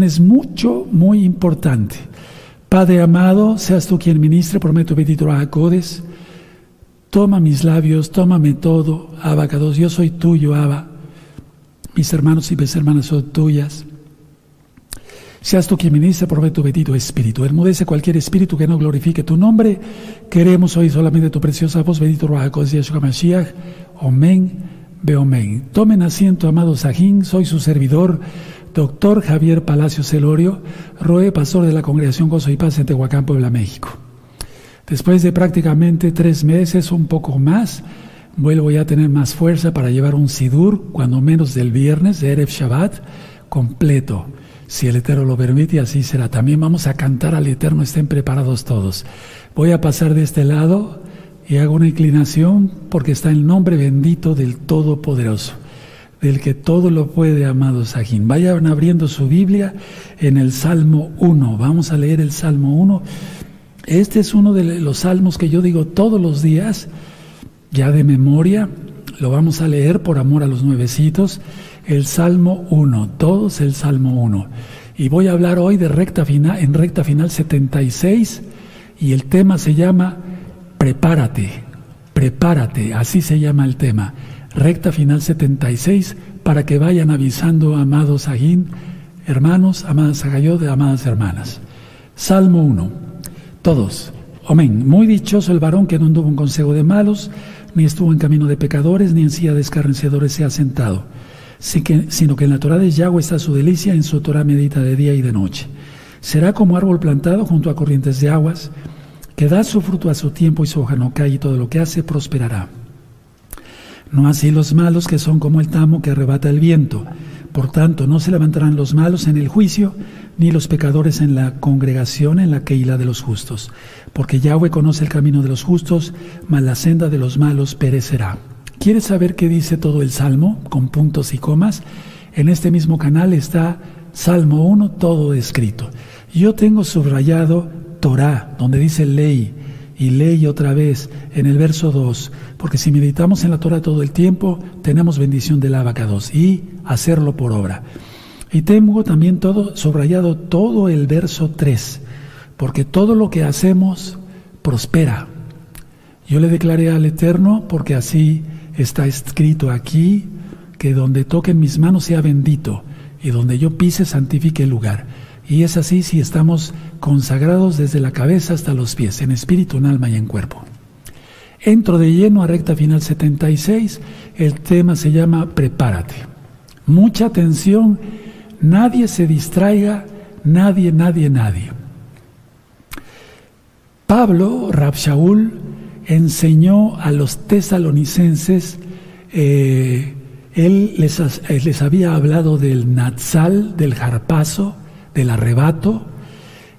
es mucho, muy importante. Padre amado, seas tú quien ministre, prometo bendito a Codes. Toma mis labios, tómame todo, Abacados, yo soy tuyo, Abba. Mis hermanos y mis hermanas son tuyas. Seas tú quien ministre, prometo bendito Espíritu. Hermudece cualquier espíritu que no glorifique tu nombre. Queremos hoy solamente tu preciosa voz, bendito Ruajacodes Yeshua Mashiach. Amén, amén. Tomen asiento, amados Sajín, soy su servidor Doctor Javier Palacio Celorio, Roe, pastor de la Congregación Gozo y Paz en Tehuacán, Puebla, México. Después de prácticamente tres meses, un poco más, vuelvo ya a tener más fuerza para llevar un Sidur, cuando menos del viernes, de Erev Shabbat, completo. Si el Eterno lo permite, así será. También vamos a cantar al Eterno, estén preparados todos. Voy a pasar de este lado y hago una inclinación porque está el nombre bendito del Todopoderoso del que todo lo puede, amado Sajín. Vayan abriendo su Biblia en el Salmo 1. Vamos a leer el Salmo 1. Este es uno de los salmos que yo digo todos los días, ya de memoria. Lo vamos a leer por amor a los nuevecitos. El Salmo 1, todos el Salmo 1. Y voy a hablar hoy de recta final, en recta final 76 y el tema se llama Prepárate, prepárate, así se llama el tema recta final 76, para que vayan avisando, amados Agín, hermanos, amadas Agayod, amadas hermanas. Salmo 1. Todos. Amén. Muy dichoso el varón que no anduvo en consejo de malos, ni estuvo en camino de pecadores, ni en silla de escarnecedores se ha sentado, sino que en la Torah de Yahweh está su delicia, en su Torah medita de día y de noche. Será como árbol plantado junto a corrientes de aguas, que da su fruto a su tiempo y su hoja no cae, y todo lo que hace prosperará. No así los malos que son como el tamo que arrebata el viento. Por tanto, no se levantarán los malos en el juicio, ni los pecadores en la congregación en la que hila de los justos. Porque Yahweh conoce el camino de los justos, mas la senda de los malos perecerá. ¿Quieres saber qué dice todo el Salmo, con puntos y comas? En este mismo canal está Salmo 1, todo escrito. Yo tengo subrayado Torah, donde dice ley, y ley otra vez en el verso 2, porque si meditamos en la Torah todo el tiempo, tenemos bendición del abacados y hacerlo por obra. Y tengo también todo subrayado todo el verso 3, porque todo lo que hacemos prospera. Yo le declaré al Eterno, porque así está escrito aquí, que donde toquen mis manos sea bendito, y donde yo pise santifique el lugar. Y es así si estamos consagrados desde la cabeza hasta los pies, en espíritu, en alma y en cuerpo. Entro de lleno a recta final 76, el tema se llama Prepárate. Mucha atención, nadie se distraiga, nadie, nadie, nadie. Pablo, Rabshaul, enseñó a los tesalonicenses, eh, él les, les había hablado del Natsal, del jarpazo, del arrebato,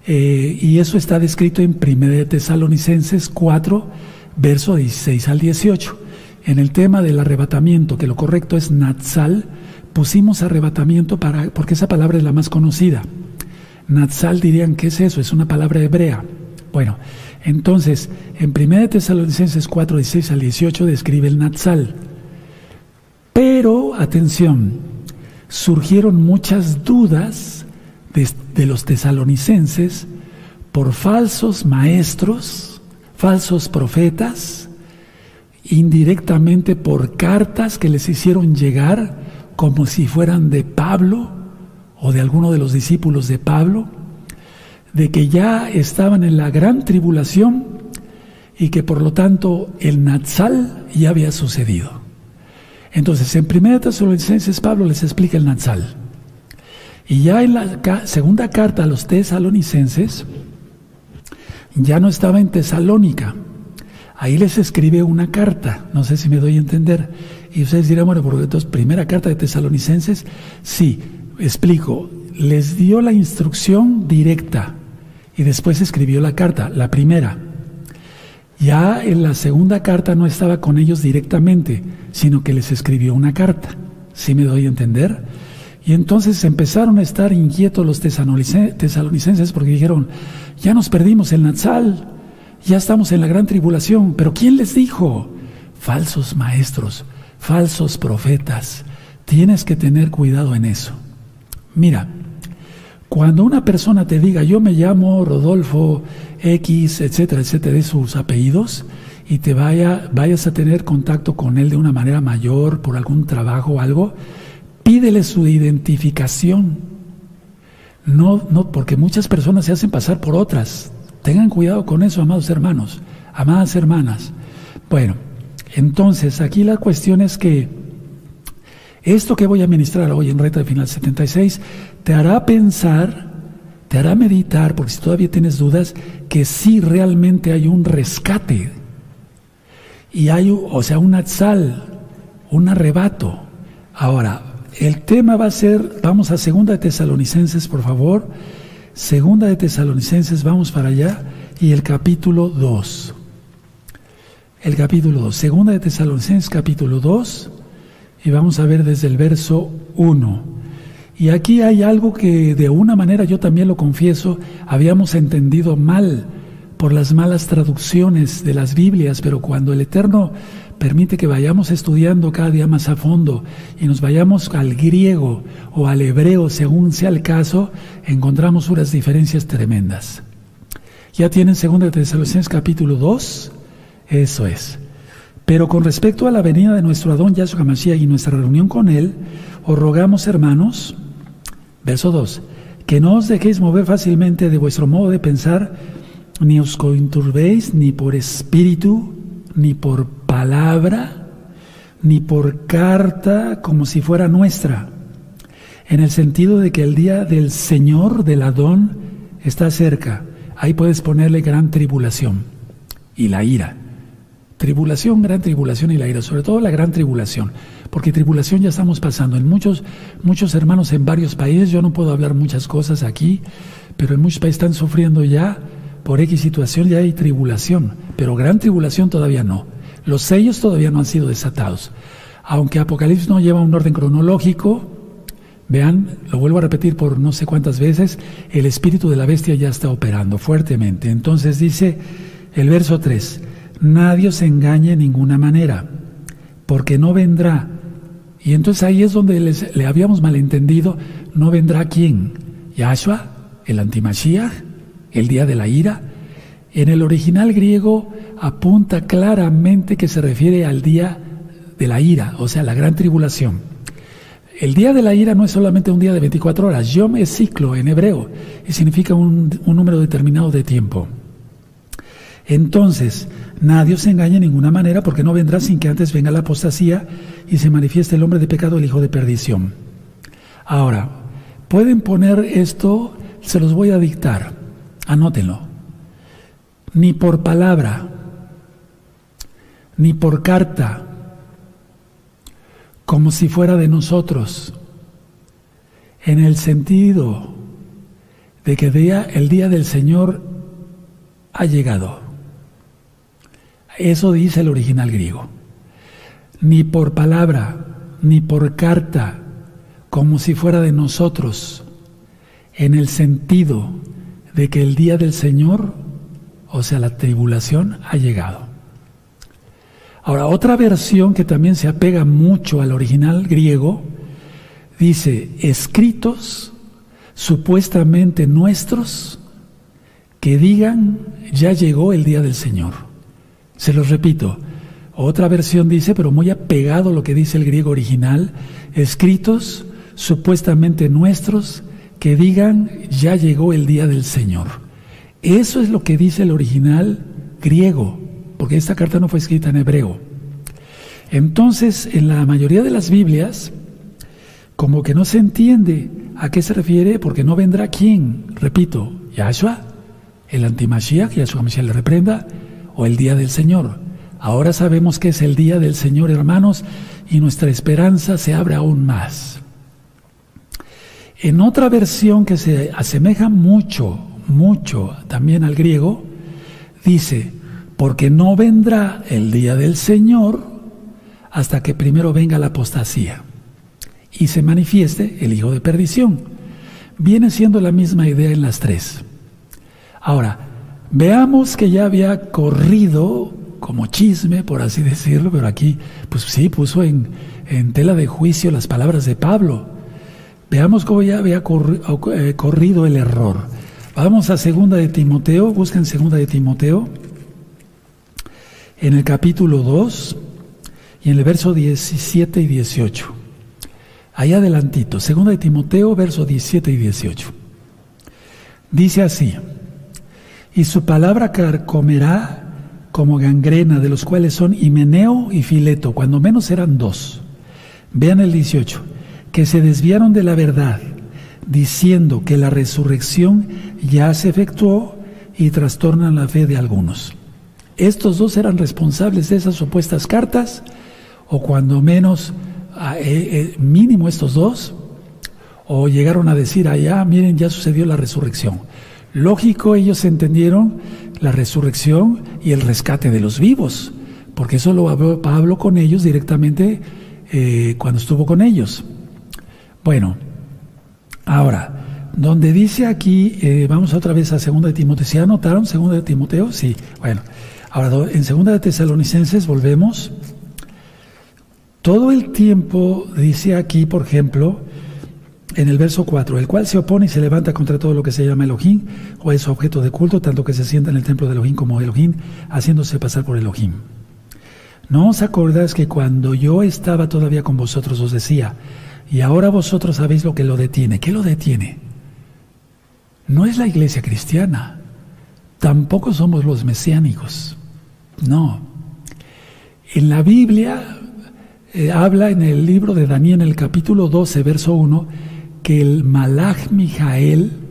eh, y eso está descrito en 1 Tesalonicenses 4, verso 16 al 18. En el tema del arrebatamiento, que lo correcto es Natsal, pusimos arrebatamiento para, porque esa palabra es la más conocida. Natsal dirían, ¿qué es eso? Es una palabra hebrea. Bueno, entonces, en 1 Tesalonicenses 4, 16 al 18 describe el Natsal. Pero, atención, surgieron muchas dudas de, los tesalonicenses por falsos maestros, falsos profetas, indirectamente por cartas que les hicieron llegar como si fueran de Pablo o de alguno de los discípulos de Pablo, de que ya estaban en la gran tribulación y que por lo tanto el Natsal ya había sucedido. Entonces, en 1 Tesalonicenses Pablo les explica el Natsal. Y ya en la segunda carta a los tesalonicenses, ya no estaba en Tesalónica. Ahí les escribe una carta, no sé si me doy a entender. Y ustedes dirán, bueno, porque entonces, primera carta de tesalonicenses, sí, explico, les dio la instrucción directa y después escribió la carta, la primera. Ya en la segunda carta no estaba con ellos directamente, sino que les escribió una carta. ¿Sí me doy a entender? Y entonces empezaron a estar inquietos los tesalonicenses porque dijeron, ya nos perdimos el Natsal, ya estamos en la gran tribulación, pero ¿quién les dijo? Falsos maestros, falsos profetas. Tienes que tener cuidado en eso. Mira, Cuando una persona te diga, yo me llamo Rodolfo X, etcétera, etcétera, de sus apellidos, y te vaya, vayas a tener contacto con él de una manera mayor por algún trabajo o algo, pídele su identificación. No, no, porque muchas personas se hacen pasar por otras. Tengan cuidado con eso, amados hermanos, amadas hermanas. Bueno, entonces aquí la cuestión es que esto que voy a ministrar hoy en Reta de Final 76 te hará pensar, te hará meditar, porque si todavía tienes dudas, que sí realmente hay un rescate. Y hay, o sea, un atzal, un arrebato. Ahora, el tema va a ser, vamos a Segunda de Tesalonicenses, por favor. Segunda de Tesalonicenses, vamos para allá. Y el capítulo 2. El capítulo 2. Segunda de Tesalonicenses, capítulo 2. Y vamos a ver desde el verso 1. Y aquí hay algo que de una manera yo también lo confieso, habíamos entendido mal por las malas traducciones de las Biblias, pero cuando el Eterno permite que vayamos estudiando cada día más a fondo y nos vayamos al griego o al hebreo, según sea el caso, encontramos unas diferencias tremendas. ¿Ya tienen 2 Tesalonicenses capítulo 2? Eso es. Pero con respecto a la venida de nuestro Adón Yahshua HaMashiach y nuestra reunión con Él, os rogamos, hermanos, Verso 2. Que no os dejéis mover fácilmente de vuestro modo de pensar, ni os conturbéis ni por espíritu, ni por palabra, ni por carta como si fuera nuestra, en el sentido de que el día del Señor, del Adón, está cerca. Ahí puedes ponerle gran tribulación y la ira. Tribulación, gran tribulación y la ira, sobre todo la gran tribulación porque tribulación ya estamos pasando. En muchos, muchos hermanos en varios países, yo no puedo hablar muchas cosas aquí, pero en muchos países están sufriendo ya por X situación, ya hay tribulación, pero gran tribulación todavía no. Los sellos todavía no han sido desatados. Aunque Apocalipsis no lleva un orden cronológico, vean, lo vuelvo a repetir por no sé cuántas veces, el espíritu de la bestia ya está operando fuertemente. Entonces dice el verso 3, nadie os engañe de ninguna manera, porque no vendrá y entonces ahí es donde le habíamos malentendido, no vendrá quién, Yahshua, el antimashiach, el día de la ira. En el original griego apunta claramente que se refiere al día de la ira, o sea, la gran tribulación. El día de la ira no es solamente un día de 24 horas, yom es ciclo en hebreo y significa un, número determinado de tiempo. Entonces, nadie os engañe de ninguna manera, porque no vendrá sin que antes venga la apostasía y se manifieste el hombre de pecado, el hijo de perdición. Ahora, pueden poner esto, se los voy a dictar, anótenlo. Ni por palabra, ni por carta, como si fuera de nosotros, en el sentido de que el día del Señor ha llegado. Eso dice el original griego. Ni por palabra, ni por carta, como si fuera de nosotros, en el sentido de que el día del Señor, o sea, la tribulación, ha llegado. Ahora, otra versión que también se apega mucho al original griego, dice, escritos supuestamente nuestros que digan, ya llegó el día del Señor. Se los repito, otra versión dice, pero muy apegado a lo que dice el griego original, escritos supuestamente nuestros que digan, ya llegó el día del Señor. Eso es lo que dice el original griego, porque esta carta no fue escrita en hebreo. Entonces, en la mayoría de las Biblias, como que no se entiende a qué se refiere, porque no vendrá quién, repito, Yahshua, el antimashiach, Yahshua Mashiach le reprenda, o el día del Señor. Ahora sabemos que es el día del Señor, hermanos, y nuestra esperanza se abre aún más. En otra versión que se asemeja mucho, mucho también al griego, dice, porque no vendrá el día del Señor hasta que primero venga la apostasía y se manifieste el hijo de perdición. Viene siendo la misma idea en las tres. Ahora, Veamos que ya había corrido como chisme, por así decirlo, pero aquí, pues sí, puso en, tela de juicio las palabras de Pablo. Veamos cómo ya había eh, corrido el error. Vamos a segunda de Timoteo, busquen segunda de Timoteo, en el capítulo 2 y en el verso 17 y 18. Ahí adelantito, segunda de Timoteo, verso 17 y 18. Dice así, y su palabra carcomerá como gangrena, de los cuales son Himeneo y Fileto, cuando menos eran dos. Vean el 18, que se desviaron de la verdad, diciendo que la resurrección ya se efectuó y trastornan la fe de algunos. Estos dos eran responsables de esas supuestas cartas, o cuando menos, eh, eh, mínimo estos dos, o llegaron a decir allá, miren, ya sucedió la resurrección. Lógico, ellos entendieron la resurrección y el rescate de los vivos, porque eso lo habló Pablo con ellos directamente eh, cuando estuvo con ellos. Bueno, ahora, donde dice aquí, eh, vamos otra vez a 2 de Timoteo, ¿se anotaron 2 de Timoteo? Sí, bueno, ahora en 2 de Tesalonicenses volvemos. Todo el tiempo dice aquí, por ejemplo, en el verso 4, el cual se opone y se levanta contra todo lo que se llama Elohim o es objeto de culto, tanto que se sienta en el templo de Elohim como Elohim, haciéndose pasar por Elohim. ¿No os acordáis que cuando yo estaba todavía con vosotros os decía, y ahora vosotros sabéis lo que lo detiene? ¿Qué lo detiene? No es la iglesia cristiana, tampoco somos los mesiánicos, no. En la Biblia eh, habla en el libro de Daniel, en el capítulo 12, verso 1, que el Malach Mijael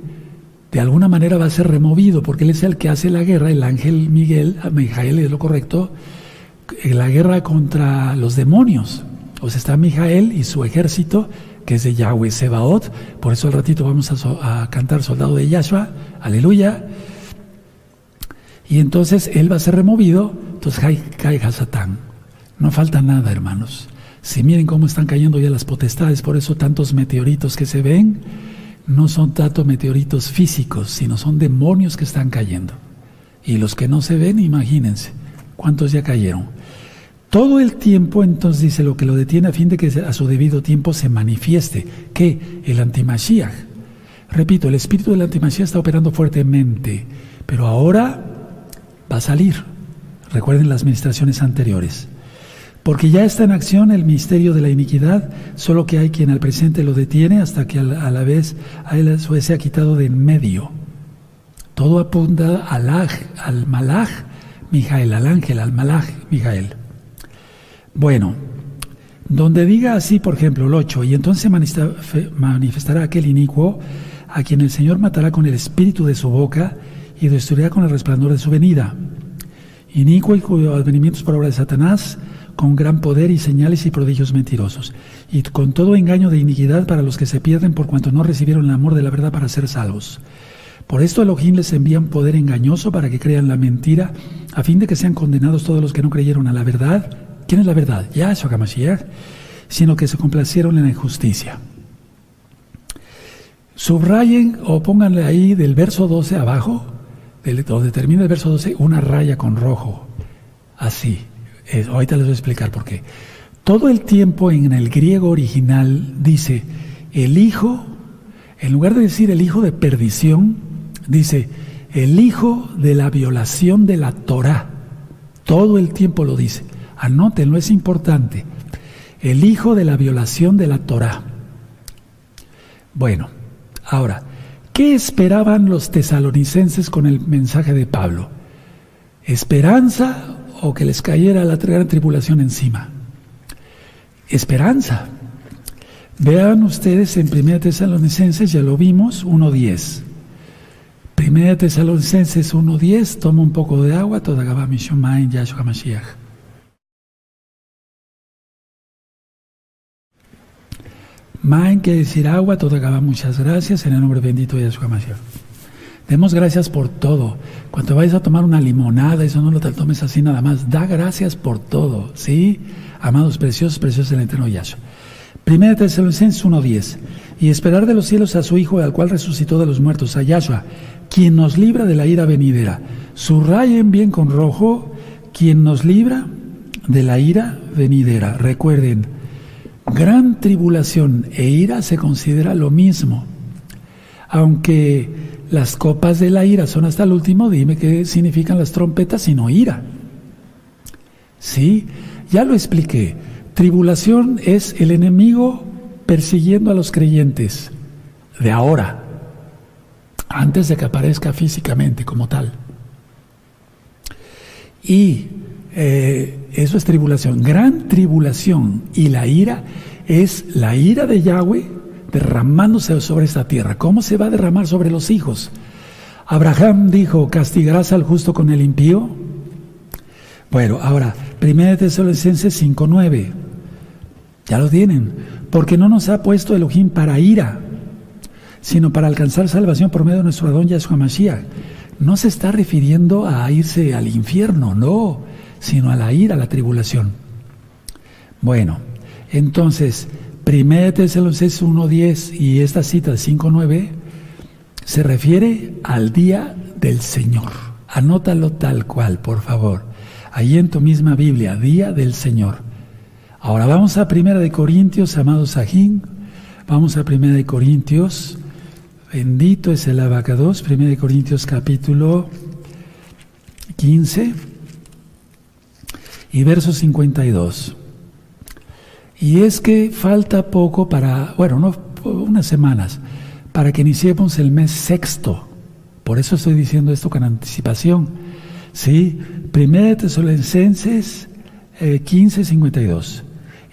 de alguna manera va a ser removido, porque él es el que hace la guerra, el ángel Miguel, Mijael es lo correcto, en la guerra contra los demonios. O sea, está Mijael y su ejército, que es de Yahweh Sebaot, por eso al ratito vamos a, cantar Soldado de Yahshua, aleluya. Y entonces él va a ser removido, entonces cae Hasatán. No falta nada, hermanos. Si miren cómo están cayendo ya las potestades, por eso tantos meteoritos que se ven no son tanto meteoritos físicos, sino son demonios que están cayendo. Y los que no se ven, imagínense, ¿cuántos ya cayeron? Todo el tiempo, entonces dice, lo que lo detiene a fin de que a su debido tiempo se manifieste, que el antimashiach, repito, el espíritu del antimashiach está operando fuertemente, pero ahora va a salir. Recuerden las administraciones anteriores. Porque ya está en acción el misterio de la iniquidad, solo que hay quien al presente lo detiene hasta que a la, vez a se ha quitado de en medio. Todo apunta al, al malaj Mijael, al ángel, al malaj Mijael. Bueno, donde diga así, por ejemplo, el 8, y entonces manifestará aquel inicuo a quien el Señor matará con el espíritu de su boca y destruirá con el resplandor de su venida. Inicuo y cuyo advenimiento es por obra de Satanás, con gran poder y señales y prodigios mentirosos, y con todo engaño de iniquidad para los que se pierden por cuanto no recibieron el amor de la verdad para ser salvos. Por esto Elohim les envía un poder engañoso para que crean la mentira, a fin de que sean condenados todos los que no creyeron a la verdad. ¿Quién es la verdad? Yahshua HaMashiach, sino que se complacieron en la injusticia. Subrayen o pónganle ahí del verso 12 abajo, donde termina el verso 12, una raya con rojo, así ahorita les voy a explicar por qué. Todo el tiempo en el griego original dice el hijo, en lugar de decir el hijo de perdición, dice el hijo de la violación de la Torah. Todo el tiempo lo dice. Anótenlo, es importante. El hijo de la violación de la Torah. Bueno, ahora, ¿qué esperaban los tesalonicenses con el mensaje de Pablo? ¿Esperanza o que les cayera la gran tribulación encima. Esperanza. Vean ustedes en 1 Tesalonicenses, ya lo vimos, 1.10. 1 Tesalonicenses 1.10, toma un poco de agua, toda en Yahshua Mashiach. Main quiere decir agua, toda Gabá, muchas gracias, en el nombre bendito de Yahshua Mashiach. Demos gracias por todo. Cuando vayas a tomar una limonada, eso no lo tomes así nada más. Da gracias por todo, ¿sí? Amados preciosos, preciosos el eterno Yahshua. Primera Tesalonicenses 1.10. Y esperar de los cielos a su Hijo, al cual resucitó de los muertos, a Yahshua, quien nos libra de la ira venidera. Subrayen bien con rojo, quien nos libra de la ira venidera. Recuerden, Gran tribulación e ira se considera lo mismo. Aunque las copas de la ira son hasta el último, dime qué significan las trompetas sino ira. Sí, ya lo expliqué. Tribulación es el enemigo persiguiendo a los creyentes de ahora, antes de que aparezca físicamente como tal. Y eh, eso es tribulación. Gran tribulación y la ira es la ira de Yahweh derramándose sobre esta tierra. ¿Cómo se va a derramar sobre los hijos? Abraham dijo, ¿castigarás al justo con el impío? Bueno, ahora, 1 Tesalonicenses 5.9. Ya lo tienen. Porque no nos ha puesto Elohim para ira, sino para alcanzar salvación por medio de nuestro Adón Yahshua Mashiach. No se está refiriendo a irse al infierno, no, sino a la ira, a la tribulación. Bueno, entonces, 1 Tesalonicenses 1.10 y esta cita de 5.9 se refiere al día del Señor. Anótalo tal cual, por favor. Ahí en tu misma Biblia, día del Señor. Ahora vamos a Primera de Corintios, amados Sajín. Vamos a Primera de Corintios. Bendito es el abacados. Primera de Corintios capítulo 15 y verso 52. Y es que falta poco para, bueno, no, unas semanas, para que iniciemos el mes sexto. Por eso estoy diciendo esto con anticipación. Sí, Primera de Tesalonicenses eh, 15, 52.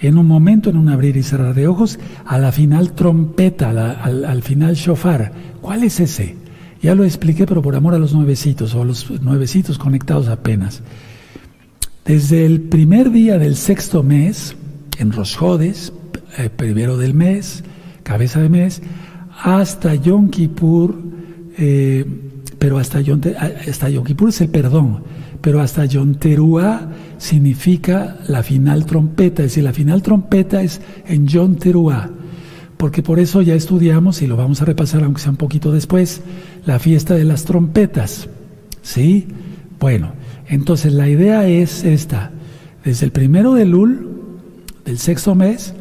En un momento, en un abrir y cerrar de ojos, a la final trompeta, al, al, final shofar. ¿Cuál es ese? Ya lo expliqué, pero por amor a los nuevecitos, o los nuevecitos conectados apenas. Desde el primer día del sexto mes, en Rosjodes, eh, primero del mes, cabeza de mes, hasta Yom Kippur, eh, pero hasta Yom, hasta Yom Kippur es el perdón, pero hasta Yom significa la final trompeta, es decir, la final trompeta es en Yom porque por eso ya estudiamos, y lo vamos a repasar aunque sea un poquito después, la fiesta de las trompetas, ¿sí? Bueno, entonces la idea es esta, desde el primero de Lul, del sexto mes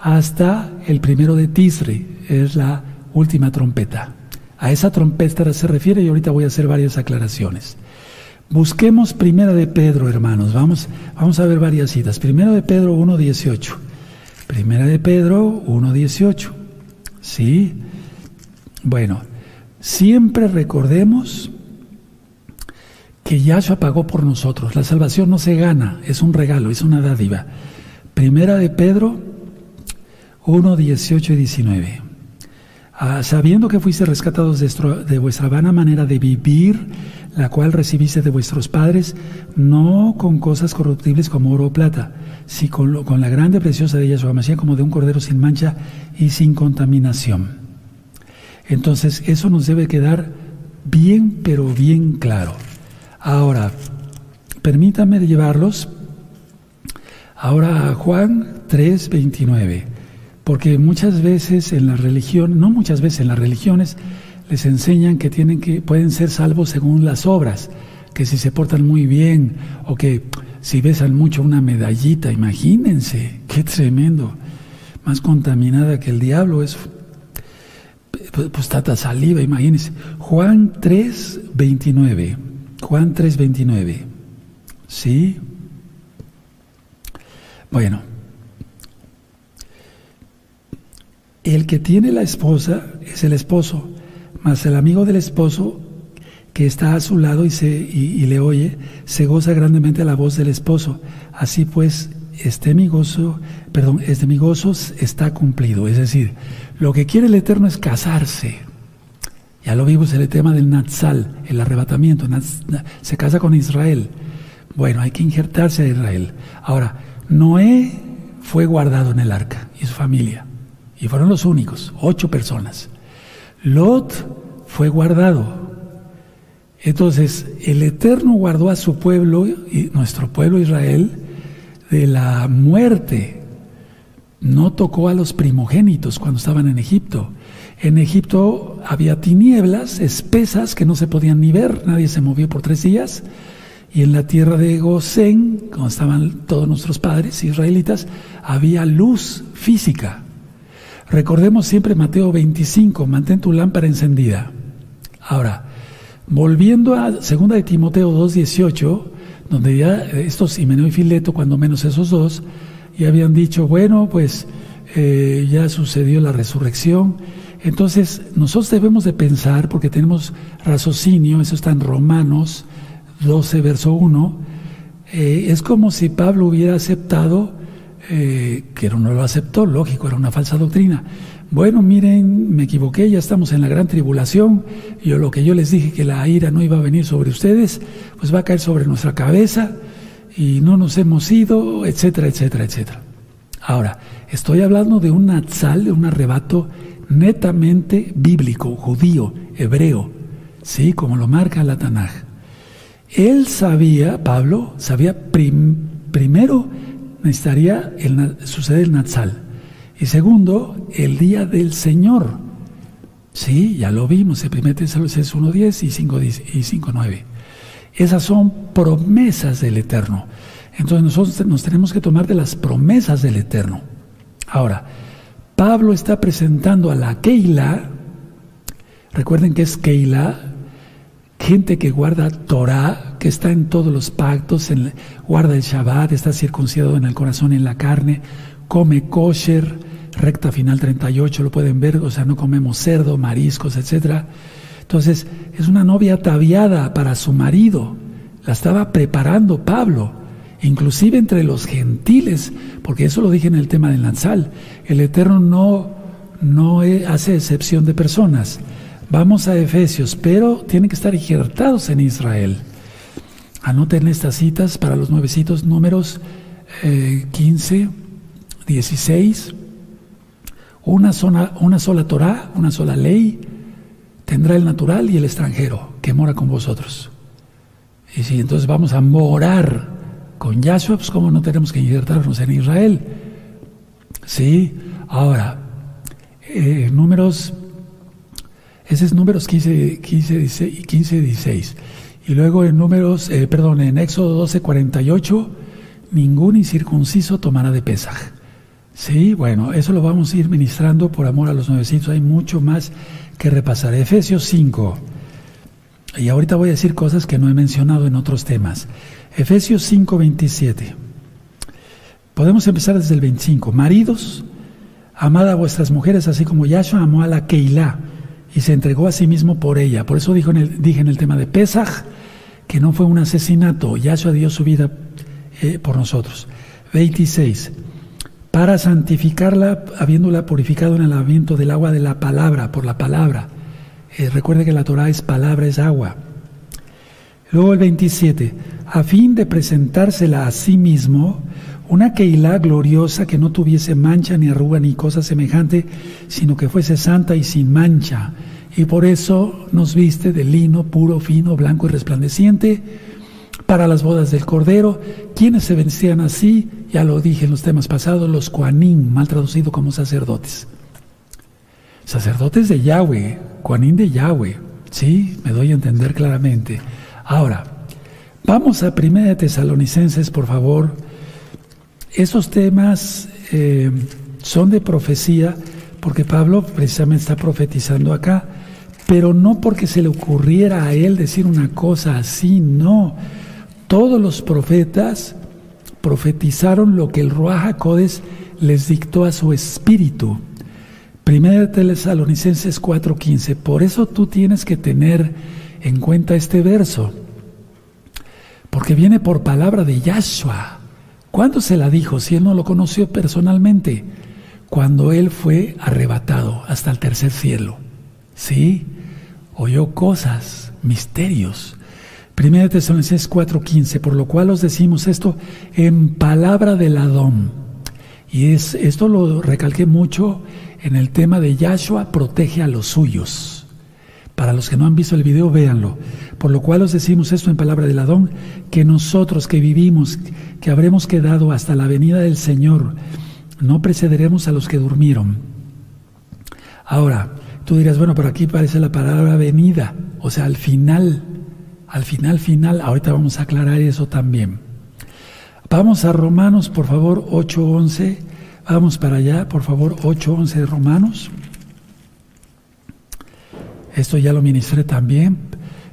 hasta el primero de Tisri, es la última trompeta. A esa trompeta se refiere y ahorita voy a hacer varias aclaraciones. Busquemos Primera de Pedro, hermanos. Vamos, vamos a ver varias citas. Primera de Pedro 1.18. Primera de Pedro 1.18. ¿Sí? Bueno, siempre recordemos que Yahshua pagó por nosotros. La salvación no se gana, es un regalo, es una dádiva. Primera de Pedro 1, 18 y 19. Ah, sabiendo que fuiste rescatados de, vuestra vana manera de vivir, la cual recibiste de vuestros padres, no con cosas corruptibles como oro o plata, sino con, la grande preciosa de Yahshua Mashiach como de un cordero sin mancha y sin contaminación. Entonces, eso nos debe quedar bien, pero bien claro. Ahora, permítame llevarlos Ahora Juan 3:29, porque muchas veces en la religión, no muchas veces en las religiones, les enseñan que tienen que pueden ser salvos según las obras, que si se portan muy bien o que si besan mucho una medallita, imagínense, qué tremendo, más contaminada que el diablo es pues, pues tanta saliva, imagínense. Juan 3:29. Juan 3:29. ¿Sí? Bueno, el que tiene la esposa es el esposo, mas el amigo del esposo que está a su lado y, se, y, le oye, se goza grandemente la voz del esposo. Así pues, este mi gozo, perdón, este mi gozo está cumplido. Es decir, lo que quiere el Eterno es casarse. Ya lo vimos en el tema del Natsal, el arrebatamiento. Se casa con Israel. Bueno, hay que injertarse a Israel. Ahora, Noé fue guardado en el arca y su familia, y fueron los únicos, ocho personas. Lot fue guardado. Entonces, el Eterno guardó a su pueblo, y nuestro pueblo Israel, de la muerte. No tocó a los primogénitos cuando estaban en Egipto. En Egipto había tinieblas espesas que no se podían ni ver, nadie se movió por tres días Y en la tierra de Gosén, donde estaban todos nuestros padres israelitas, había luz física. Recordemos siempre Mateo 25, mantén tu lámpara encendida. Ahora, volviendo a 2 de Timoteo 2.18, donde ya estos, Himeneo y Fileto, cuando menos esos dos, ya habían dicho, bueno, pues eh, ya sucedió la resurrección. Entonces, nosotros debemos de pensar, porque tenemos raciocinio, eso está en Romanos 12, verso 1, eh, es como si Pablo hubiera aceptado, eh, que no lo aceptó, lógico, era una falsa doctrina. Bueno, miren, me equivoqué, ya estamos en la gran tribulación, yo lo que yo les dije que la ira no iba a venir sobre ustedes, pues va a caer sobre nuestra cabeza y no nos hemos ido, etcétera, etcétera, etcétera. Ahora, estoy hablando de un natsal, de un arrebato netamente bíblico, judío, hebreo, ¿sí? Como lo marca la Tanaj. Él sabía, Pablo, sabía primero necesitaría el, suceder el Natsal. Y segundo, el día del Señor. Sí, ya lo vimos en 1 Tesalonicenses 1.10 y 5.9. Esas son promesas del Eterno. Entonces nosotros nos tenemos que tomar de las promesas del Eterno. Ahora, Pablo está presentando a la Keila, recuerden que es Keila, gente que guarda Torah, que está en todos los pactos, guarda el Shabbat, está circuncidado en el corazón y en la carne, come kosher, recta final 38, lo pueden ver, o sea, no comemos cerdo, mariscos, etc. Entonces, es una novia ataviada para su marido, la estaba preparando Pablo, inclusive entre los gentiles, porque eso lo dije en el tema del Lanzal, el Eterno no, no hace excepción de personas. Vamos a Efesios, pero tienen que estar injertados en Israel. Anoten estas citas para los nuevecitos números 15, eh, 16 una sola, una sola Torah, una sola ley, tendrá el natural y el extranjero que mora con vosotros. Y si entonces vamos a morar con Yahshua, cómo no tenemos que injertarnos en Israel. Sí, ahora, eh, números, ese es números 15, 15, 16, 15, 16. Y luego en números, eh, perdón, en Éxodo 12, 48, ningún incircunciso tomará de Pesaj. Sí, bueno, eso lo vamos a ir ministrando por amor a los nuevecitos. Hay mucho más que repasar. Efesios 5. Y ahorita voy a decir cosas que no he mencionado en otros temas. Efesios 5, 27. Podemos empezar desde el 25. Maridos, amad a vuestras mujeres así como Yahshua amó a la Keilah y se entregó a sí mismo por ella. Por eso dijo en el, dije en el tema de Pesach que no fue un asesinato. Yahshua dio su vida eh, por nosotros. 26 para santificarla, habiéndola purificado en el lavamiento del agua de la palabra, por la palabra. Eh, recuerde que la Torah es palabra, es agua. Luego el 27, a fin de presentársela a sí mismo, una Keilah gloriosa que no tuviese mancha ni arruga ni cosa semejante, sino que fuese santa y sin mancha. Y por eso nos viste de lino puro, fino, blanco y resplandeciente para las bodas del Cordero. quienes se vestían así? Ya lo dije en los temas pasados, los Kuanín, mal traducido como sacerdotes. Sacerdotes de Yahweh, Kuanín de Yahweh. Sí, me doy a entender claramente. Ahora, vamos a Primera de Tesalonicenses, por favor. Esos temas eh, son de profecía, porque Pablo precisamente está profetizando acá, pero no porque se le ocurriera a él decir una cosa así, no todos los profetas profetizaron lo que el Ruach HaKodes les dictó a su espíritu. Primera de Tesalonicenses 4:15. Por eso tú tienes que tener en cuenta este verso. Porque viene por palabra de Yahshua. ¿Cuándo se la dijo? Si él no lo conoció personalmente. Cuando él fue arrebatado hasta el tercer cielo. ¿Sí? Oyó cosas, misterios. Primera Tesalonicenses 4:15, por lo cual os decimos esto en palabra del Adón. Y es, esto lo recalqué mucho en el tema de Yahshua protege a los suyos. Para los que no han visto el video, véanlo. Por lo cual os decimos esto en palabra del Adón, que nosotros que vivimos, que habremos quedado hasta la venida del Señor, no precederemos a los que durmieron. Ahora, tú dirás, bueno, por aquí parece la palabra venida, o sea, al final al final, final, ahorita vamos a aclarar eso también. Vamos a Romanos, por favor, 8.11. Vamos para allá, por favor, 8.11 de Romanos. Esto ya lo ministré también.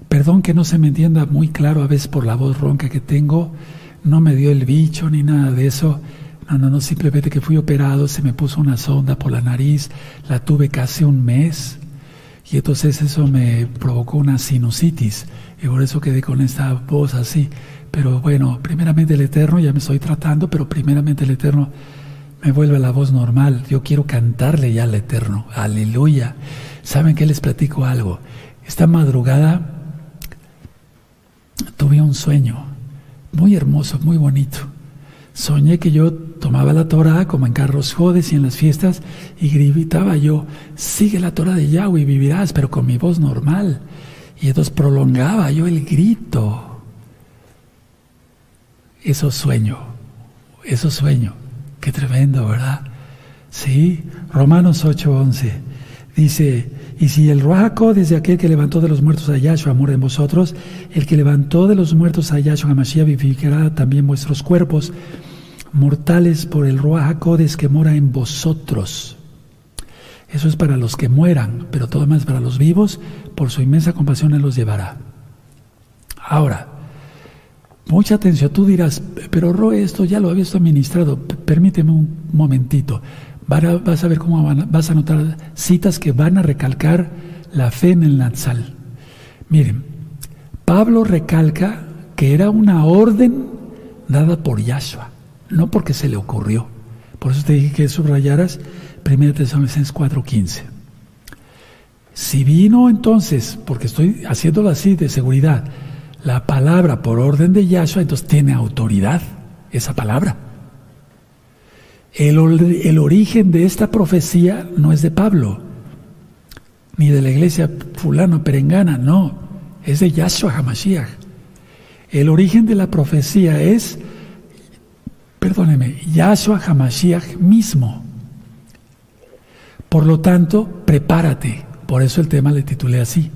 Perdón que no se me entienda muy claro a veces por la voz ronca que tengo. No me dio el bicho ni nada de eso. No, no, no, simplemente que fui operado, se me puso una sonda por la nariz, la tuve casi un mes y entonces eso me provocó una sinusitis y por eso quedé con esta voz así. Pero bueno, primeramente el Eterno, ya me estoy tratando, pero primeramente el Eterno me vuelve la voz normal. Yo quiero cantarle ya al Eterno. Aleluya. ¿Saben que les platico algo? Esta madrugada tuve un sueño muy hermoso, muy bonito. Soñé que yo tomaba la Torah como en Carlos Jodes y en las fiestas y gritaba yo, sigue la Torah de Yahweh y vivirás, pero con mi voz normal. Y entonces prolongaba yo el grito. Eso sueño, eso sueño. Qué tremendo, ¿verdad? Sí, Romanos 8:11 dice, y si el Ruajaco desde aquel que levantó de los muertos a Yahshua amor en vosotros, el que levantó de los muertos a Yahshua Mashiach vivificará también vuestros cuerpos mortales por el Ruajacodes que mora en vosotros. Eso es para los que mueran, pero todo más para los vivos, por su inmensa compasión Él los llevará. Ahora, mucha atención, tú dirás, pero Ro, esto ya lo había administrado, permíteme un momentito. Vas a ver cómo vas a notar citas que van a recalcar la fe en el Natsal. Miren, Pablo recalca que era una orden dada por Yahshua no porque se le ocurrió. Por eso te dije que subrayaras 1 Tesalonicenses 4:15. Si vino entonces, porque estoy haciéndolo así de seguridad, la palabra por orden de Yahshua, entonces tiene autoridad esa palabra. El, origen de esta profecía no es de Pablo, ni de la iglesia fulano perengana, no, es de Yahshua Hamashiach. El origen de la profecía es perdóneme, Yahshua Hamashiach mismo. Por lo tanto, prepárate, por eso el tema le titulé así,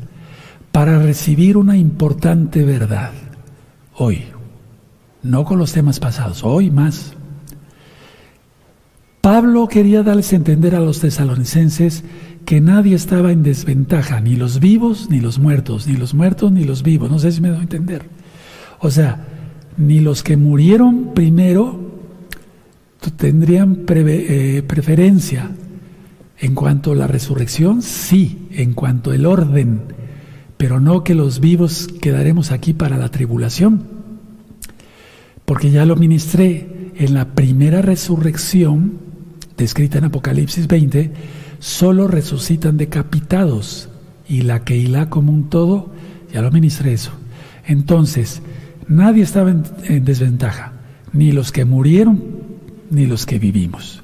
para recibir una importante verdad hoy, no con los temas pasados, hoy más. Pablo quería darles a entender a los tesalonicenses que nadie estaba en desventaja, ni los vivos ni los muertos, ni los muertos ni los vivos, no sé si me doy a entender. O sea, ni los que murieron primero tendrían eh, preferencia. En cuanto a la resurrección, sí, en cuanto al orden, pero no que los vivos quedaremos aquí para la tribulación, porque ya lo ministré en la primera resurrección, descrita en Apocalipsis 20, solo resucitan decapitados y la Keilah como un todo, ya lo ministré eso. Entonces, nadie estaba en desventaja, ni los que murieron ni los que vivimos.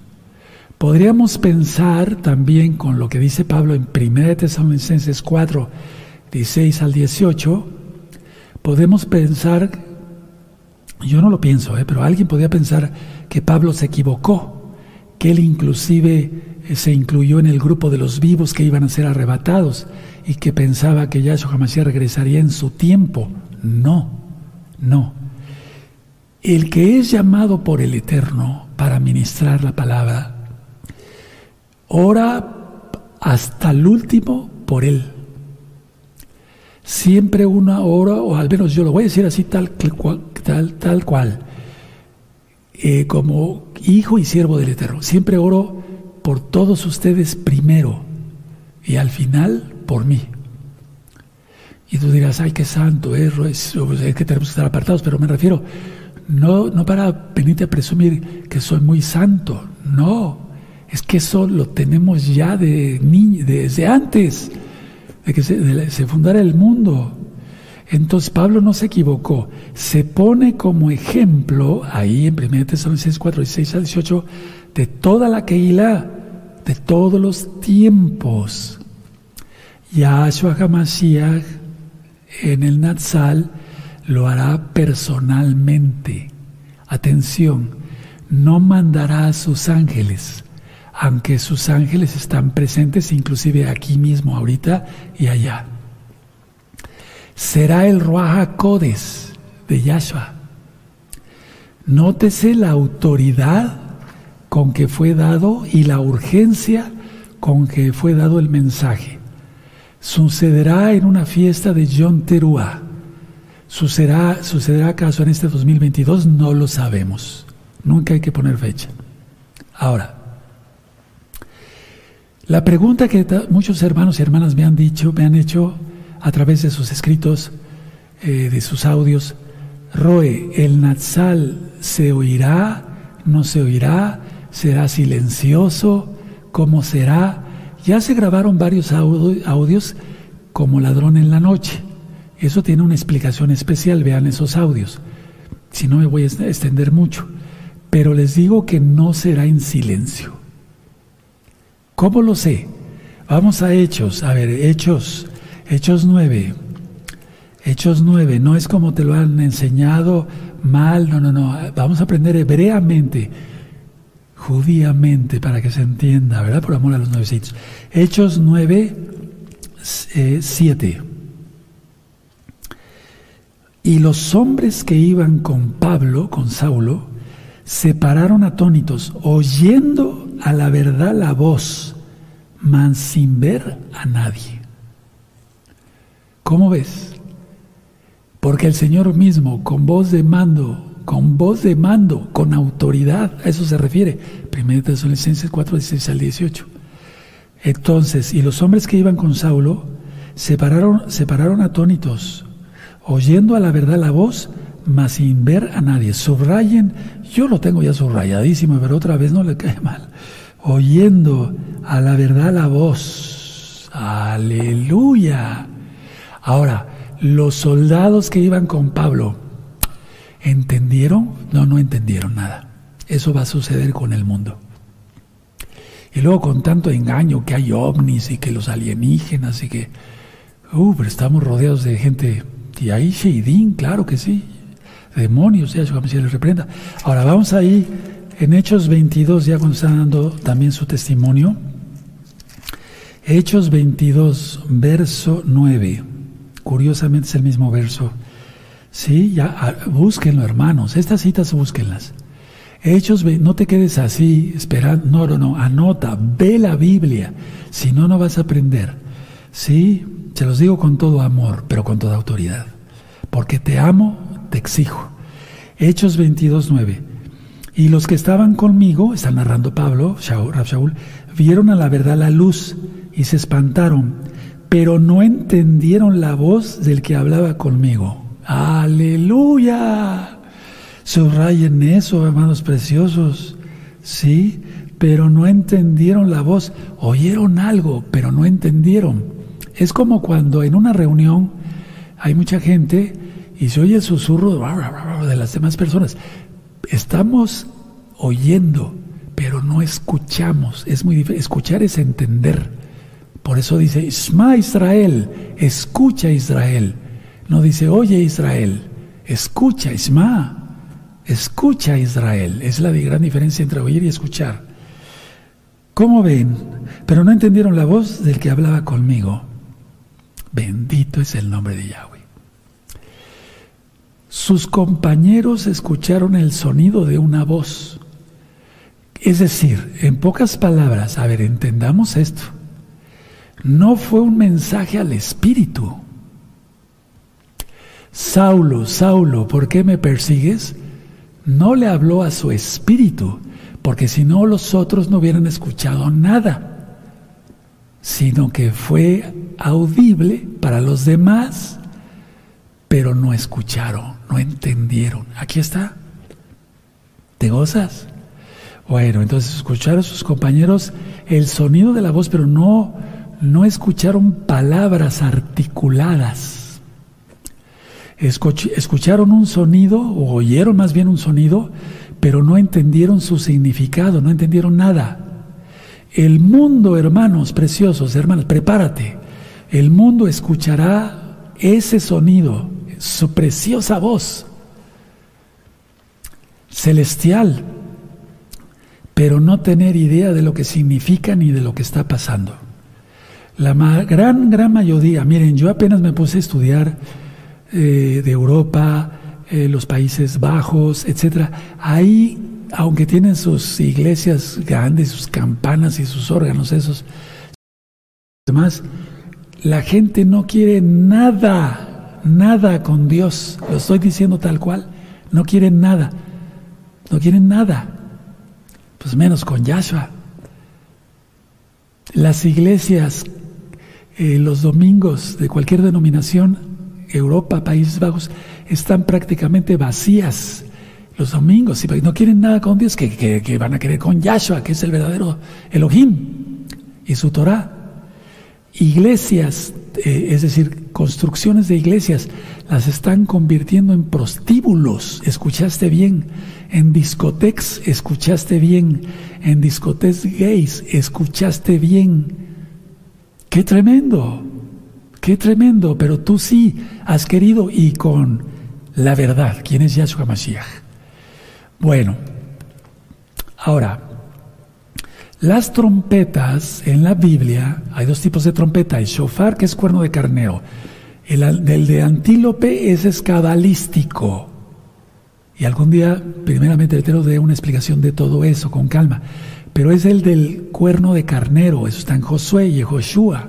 Podríamos pensar también con lo que dice Pablo en 1 Tesalonicenses 4, 16 al 18, podemos pensar, yo no lo pienso, eh, pero alguien podría pensar que Pablo se equivocó, que él inclusive eh, se incluyó en el grupo de los vivos que iban a ser arrebatados y que pensaba que Yahshua Hamashiach regresaría en su tiempo. No, no. El que es llamado por el Eterno para ministrar la palabra, ora hasta el último por él. Siempre una hora, o al menos yo lo voy a decir así tal, tal, tal cual, eh, como hijo y siervo del Eterno. Siempre oro por todos ustedes primero y al final por mí. Y tú dirás, ay, qué santo, es, es que tenemos que estar apartados, pero me refiero, no, no para venirte a presumir que soy muy santo, no, es que eso lo tenemos ya de desde antes de que se, fundara el mundo. Entonces Pablo no se equivocó, se pone como ejemplo ahí en 1 Tesalonicenses 4, 16 a 18 de toda la Keilah, de todos los tiempos. Yahshua HaMashiach en el Natsal lo hará personalmente. Atención, no mandará a sus ángeles, aunque sus ángeles están presentes inclusive aquí mismo, ahorita y allá. Será el Ruach Codes de Yahshua. Nótese la autoridad con que fue dado y la urgencia con que fue dado el mensaje. Sucederá en una fiesta de John Teruah. ¿Sucederá, ¿Sucederá acaso en este 2022? No lo sabemos. Nunca hay que poner fecha. Ahora, la pregunta que muchos hermanos y hermanas me han dicho, me han hecho a través de sus escritos, eh, de sus audios, Roe, ¿el Natsal se oirá? ¿No se oirá? ¿Será silencioso? ¿Cómo será? Ya se grabaron varios audios como ladrón en la noche. Eso tiene una explicación especial, vean esos audios. Si no me voy a extender mucho. Pero les digo que no será en silencio. ¿Cómo lo sé? Vamos a Hechos. A ver, Hechos. Hechos 9. Hechos 9. No es como te lo han enseñado mal. No, no, no. Vamos a aprender hebreamente judíamente, para que se entienda, ¿verdad? Por amor a los nuevecitos. Hechos 9, 7. Eh, y los hombres que iban con Pablo, con Saulo, se pararon atónitos, oyendo a la verdad la voz, mas sin ver a nadie. ¿Cómo ves? Porque el Señor mismo, con voz de mando, con voz de mando, con autoridad, a eso se refiere. 1 Tesalonicenses 4, 16 al 18. Entonces, y los hombres que iban con Saulo se pararon, se pararon atónitos, oyendo a la verdad la voz, mas sin ver a nadie. Subrayen, yo lo tengo ya subrayadísimo, pero otra vez no le cae mal. Oyendo a la verdad la voz. Aleluya. Ahora, los soldados que iban con Pablo, ¿Entendieron? No, no entendieron nada. Eso va a suceder con el mundo. Y luego con tanto engaño que hay ovnis y que los alienígenas y que... Uh, pero estamos rodeados de gente... Y ahí Sheidín, claro que sí. Demonios, ya se les reprenda. Ahora vamos ahí en Hechos 22, ya cuando están dando también su testimonio. Hechos 22, verso 9. Curiosamente es el mismo verso Sí, ya ah, búsquenlo, hermanos. Estas citas búsquenlas. Hechos, no te quedes así esperando. No, no, no. Anota, ve la Biblia. Si no, no vas a aprender. Sí, se los digo con todo amor, pero con toda autoridad. Porque te amo, te exijo. Hechos 22, 9. Y los que estaban conmigo, está narrando Pablo, Shaul, vieron a la verdad la luz y se espantaron, pero no entendieron la voz del que hablaba conmigo. Aleluya. Subrayen eso, hermanos preciosos. Sí, pero no entendieron la voz. Oyeron algo, pero no entendieron. Es como cuando en una reunión hay mucha gente y se oye el susurro de las demás personas. Estamos oyendo, pero no escuchamos. Es muy difícil. Escuchar es entender. Por eso dice, Isma Israel, escucha Israel. No dice, oye Israel, escucha, Isma, escucha Israel. Es la gran diferencia entre oír y escuchar. ¿Cómo ven? Pero no entendieron la voz del que hablaba conmigo. Bendito es el nombre de Yahweh. Sus compañeros escucharon el sonido de una voz. Es decir, en pocas palabras, a ver, entendamos esto. No fue un mensaje al Espíritu, Saulo, Saulo, ¿por qué me persigues? No le habló a su espíritu, porque si no los otros no hubieran escuchado nada, sino que fue audible para los demás, pero no escucharon, no entendieron. Aquí está. ¿Te gozas? Bueno, entonces escucharon a sus compañeros el sonido de la voz, pero no, no escucharon palabras articuladas escucharon un sonido, o oyeron más bien un sonido, pero no entendieron su significado, no entendieron nada. El mundo, hermanos preciosos, hermanos, prepárate. El mundo escuchará ese sonido, su preciosa voz celestial, pero no tener idea de lo que significa ni de lo que está pasando. La gran, gran mayoría, miren, yo apenas me puse a estudiar eh, de Europa, eh, los Países Bajos, etcétera, ahí, aunque tienen sus iglesias grandes, sus campanas y sus órganos, esos demás, la gente no quiere nada, nada con Dios. Lo estoy diciendo tal cual. No quieren nada. No quieren nada. Pues menos con Yahshua. Las iglesias, eh, los domingos de cualquier denominación, Europa, Países Bajos, están prácticamente vacías los domingos. Y no quieren nada con Dios, que, que van a querer con Yahshua, que es el verdadero Elohim y su Torah iglesias, eh, es decir, construcciones de iglesias, las están convirtiendo en prostíbulos, escuchaste bien, en discotecas, escuchaste bien, en discotecas gays, escuchaste bien. Qué tremendo, qué tremendo, pero tú sí has querido y con la verdad. ¿Quién es Yahshua Mashiach? Bueno, ahora, las trompetas en la Biblia, hay dos tipos de trompeta, el shofar que es cuerno de carnero, el, de antílope es escabalístico. Y algún día, primeramente, te de una explicación de todo eso con calma. Pero es el del cuerno de carnero, eso está en Josué y Joshua,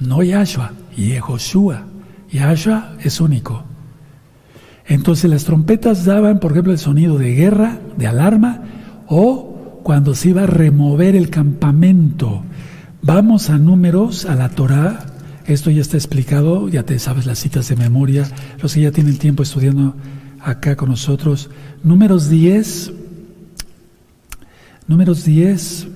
no Yahshua, y Joshua. Yahshua es único. Entonces las trompetas daban, por ejemplo, el sonido de guerra, de alarma, o cuando se iba a remover el campamento. Vamos a números, a la Torah. Esto ya está explicado, ya te sabes las citas de memoria, los que ya tienen tiempo estudiando acá con nosotros. Números 10, números 10,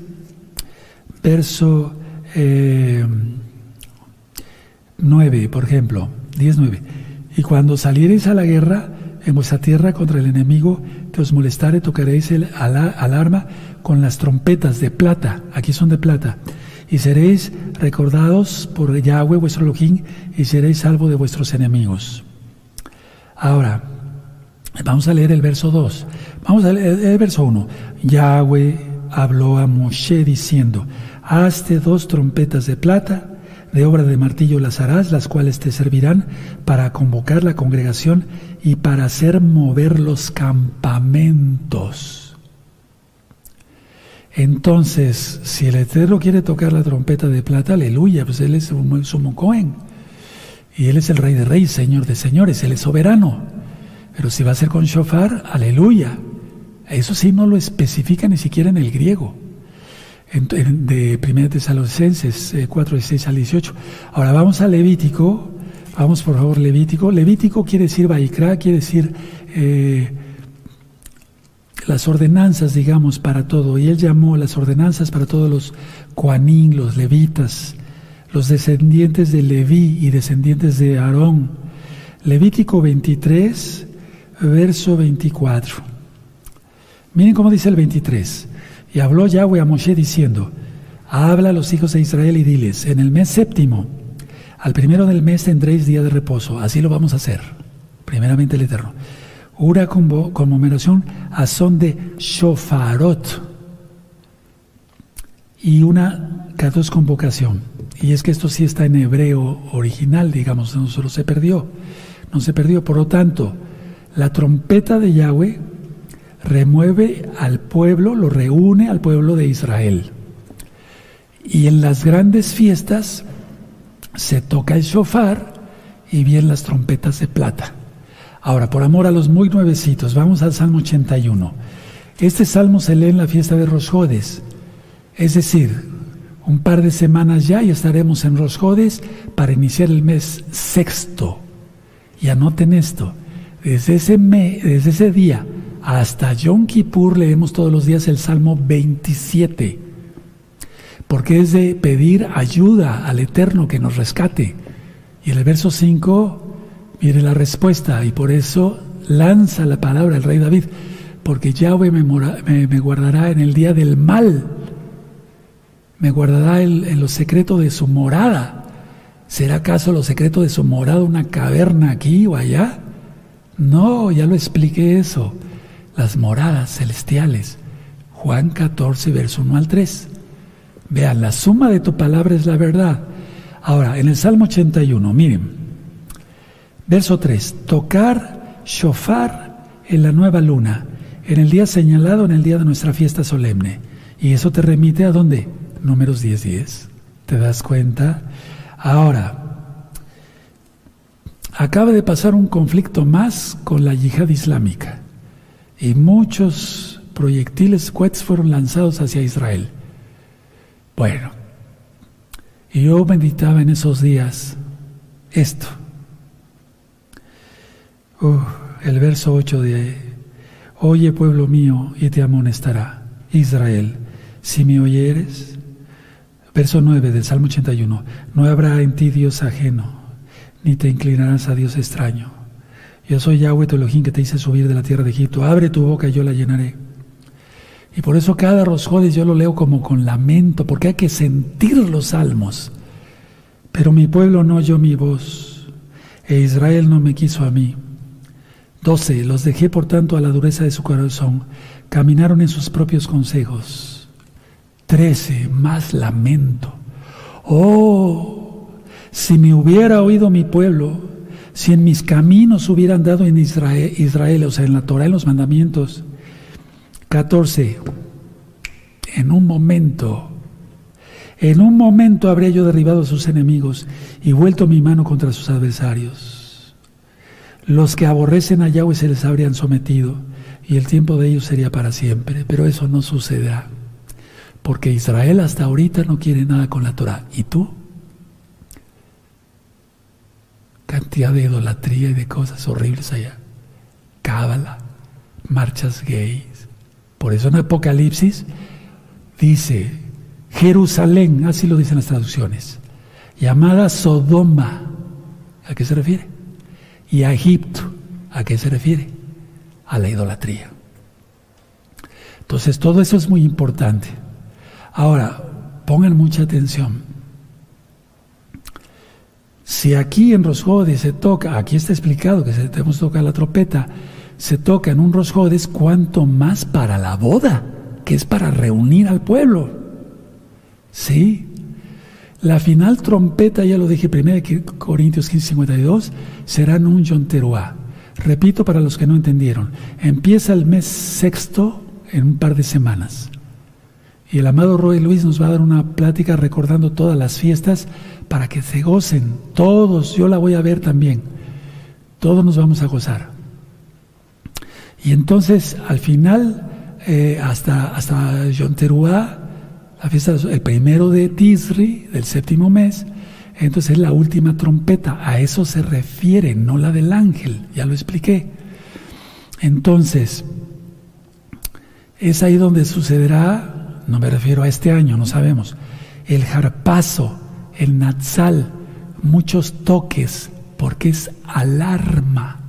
verso 9, eh, por ejemplo, 10, 9. Y cuando saliereis a la guerra en vuestra tierra contra el enemigo que os molestare, tocaréis el alarma con las trompetas de plata, aquí son de plata, y seréis recordados por Yahweh vuestro Elohim y seréis salvo de vuestros enemigos. Ahora, vamos a leer el verso 2. Vamos a leer el verso 1. Yahweh habló a Moshe diciendo, hazte dos trompetas de plata, de obra de martillo las harás, las cuales te servirán para convocar la congregación y para hacer mover los campamentos. Entonces, si el Eterno quiere tocar la trompeta de plata, aleluya, pues Él es un sumo Cohen. Y Él es el Rey de Reyes, Señor de Señores, Él es soberano. Pero si va a ser con shofar, aleluya. Eso sí no lo especifica ni siquiera en el griego. de 1 Tesalonicenses 4, 16 al 18. Ahora vamos a Levítico. Vamos por favor, Levítico. Levítico quiere decir Baikra, quiere decir eh, las ordenanzas, digamos, para todo. Y él llamó las ordenanzas para todos los cuanín, los levitas, los descendientes de Leví y descendientes de Aarón. Levítico 23, verso 24. Miren cómo dice el 23. Y habló Yahweh a Moshe diciendo, habla a los hijos de Israel y diles, en el mes séptimo, al primero del mes tendréis día de reposo. Así lo vamos a hacer. Primeramente el Eterno una conmemoración a son de shofarot y una dos convocación. Y es que esto sí está en hebreo original, digamos, no solo se perdió, no se perdió. Por lo tanto, la trompeta de Yahweh remueve al pueblo, lo reúne al pueblo de Israel. Y en las grandes fiestas se toca el shofar y bien las trompetas de plata. Ahora, por amor a los muy nuevecitos, vamos al Salmo 81. Este salmo se lee en la fiesta de Rosjodes, es decir, un par de semanas ya y estaremos en Rosjodes para iniciar el mes sexto. Y anoten esto, desde ese, desde ese día hasta Yom Kippur leemos todos los días el Salmo 27, porque es de pedir ayuda al Eterno que nos rescate. Y en el verso 5 Mire la respuesta y por eso lanza la palabra el rey David, porque Yahweh me, guardará en el día del mal, me guardará en, lo secreto de su morada. ¿Será acaso lo secreto de su morada una caverna aquí o allá? No, ya lo expliqué eso. Las moradas celestiales. Juan 14, verso 1 al 3. Vean, la suma de tu palabra es la verdad. Ahora, en el Salmo 81, miren, Verso 3. Tocar shofar en la nueva luna, en el día señalado, en el día de nuestra fiesta solemne. Y eso te remite a dónde? Números 10, 10. ¿Te das cuenta? Ahora, acaba de pasar un conflicto más con la yihad islámica y muchos proyectiles cohetes fueron lanzados hacia Israel. Bueno, y yo meditaba en esos días esto. Uh, el verso 8 de, Oye pueblo mío, y te amonestará, Israel, si me oyeres. Verso 9 del Salmo 81, no habrá en ti Dios ajeno, ni te inclinarás a Dios extraño. Yo soy Yahweh tu Elohim que te hice subir de la tierra de Egipto. Abre tu boca y yo la llenaré. Y por eso cada Rosjodes yo lo leo como con lamento, porque hay que sentir los salmos. Pero mi pueblo no oyó mi voz, e Israel no me quiso a mí. 12. Los dejé por tanto a la dureza de su corazón, caminaron en sus propios consejos. 13. Más lamento. Oh, si me hubiera oído mi pueblo, si en mis caminos hubieran dado en Israel, Israel, o sea, en la Torah, en los mandamientos. 14. En un momento, en un momento habría yo derribado a sus enemigos y vuelto mi mano contra sus adversarios. Los que aborrecen a Yahweh se les habrían sometido y el tiempo de ellos sería para siempre, pero eso no sucederá. Porque Israel hasta ahorita no quiere nada con la Torah. ¿Y tú? Cantidad de idolatría y de cosas horribles allá. Cábala, marchas gays. Por eso en Apocalipsis dice Jerusalén, así lo dicen las traducciones, llamada Sodoma. ¿A qué se refiere? Y a Egipto. ¿A qué se refiere? A la idolatría. Entonces todo eso es muy importante. Ahora, pongan mucha atención. Si aquí en Rosjodes se toca, aquí está explicado que se tenemos que tocar la trompeta, se toca en un Rosjodes, cuanto más para la boda, que es para reunir al pueblo. ¿Sí? La final trompeta, ya lo dije 1 Corintios 15, 52, será en un Yonteruá. Repito para los que no entendieron, empieza el mes sexto en un par de semanas. Y el amado Roy Luis nos va a dar una plática recordando todas las fiestas para que se gocen todos. Yo la voy a ver también. Todos nos vamos a gozar. Y entonces, al final, eh, hasta, hasta Yonteruá, la fiesta, el primero de Tisri, del séptimo mes, entonces es la última trompeta. A eso se refiere, no la del ángel. Ya lo expliqué. Entonces, es ahí donde sucederá no me refiero a este año, no sabemos, el jarpazo, el natsal, muchos toques, porque es alarma,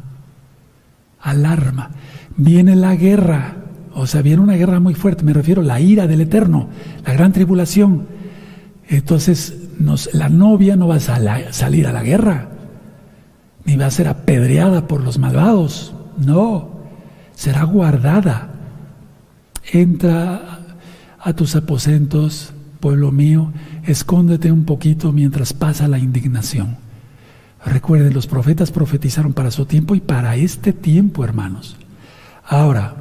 alarma. Viene la guerra, o sea, viene una guerra muy fuerte, me refiero a la ira del Eterno, la gran tribulación. Entonces, la novia no va a salir a la guerra, ni va a ser apedreada por los malvados, no, será guardada. Entra a tus aposentos, pueblo mío, escóndete un poquito mientras pasa la indignación. Recuerden, los profetas profetizaron para su tiempo y para este tiempo, hermanos. Ahora,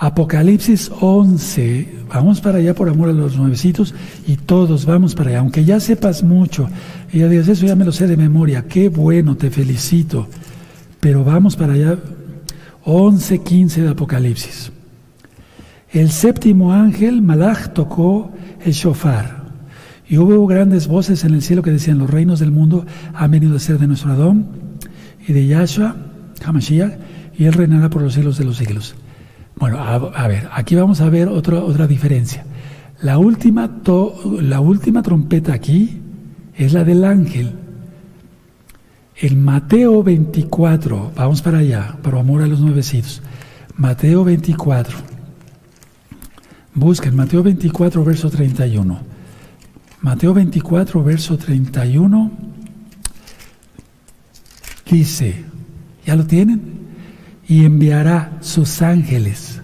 Apocalipsis 11, vamos para allá por amor a los nuevecitos y todos vamos para allá, aunque ya sepas mucho, y ya digas, eso ya me lo sé de memoria, qué bueno, te felicito, pero vamos para allá, 11, 15 de Apocalipsis. El séptimo ángel, Malach, tocó el shofar. Y hubo grandes voces en el cielo que decían, los reinos del mundo han venido a ser de nuestro Adón y de Yahshua, Hamashiach, y él reinará por los siglos de los siglos. Bueno, a, ver, aquí vamos a ver otra, otra diferencia. La última, la última trompeta aquí es la del ángel. El Mateo 24, vamos para allá, por amor a los nuevecitos. Mateo 24. Busquen Mateo 24, verso 31. Mateo 24, verso 31 dice, ¿ya lo tienen? Y enviará sus ángeles.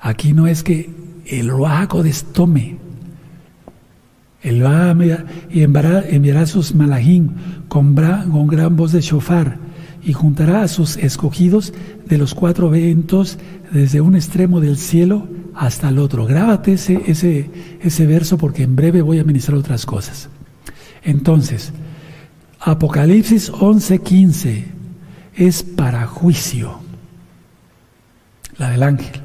Aquí no es que el Ruaco tome. Él va y enviará, sus malahim con, con gran voz de shofar y juntará a sus escogidos de los cuatro vientos desde un extremo del cielo hasta el otro. Grábate ese, ese, ese verso porque en breve voy a ministrar otras cosas. Entonces, Apocalipsis 11:15 es para juicio, la del ángel.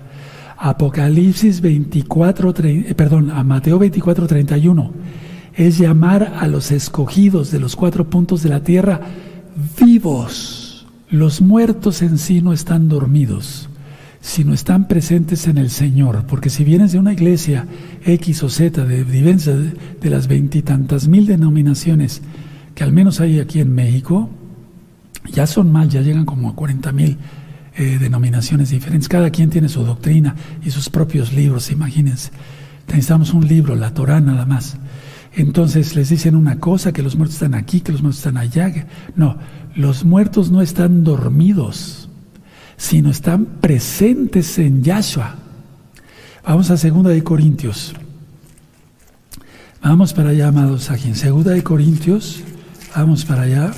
Apocalipsis 24, eh, perdón, a Mateo 24, 31 es llamar a los escogidos de los cuatro puntos de la tierra vivos. Los muertos en sí no están dormidos, sino están presentes en el Señor, porque si vienes de una iglesia X o Z, de diversas de las veintitantas mil denominaciones que al menos hay aquí en México, ya son mal, ya llegan como a cuarenta mil eh, denominaciones diferentes. Cada quien tiene su doctrina y sus propios libros, imagínense. Necesitamos un libro, la Torah nada más. Entonces les dicen una cosa, que los muertos están aquí, que los muertos están allá. No, los muertos no están dormidos, sino están presentes en Yahshua. Vamos a Segunda de Corintios. Vamos para allá, amados aquí. Segunda de Corintios, vamos para allá.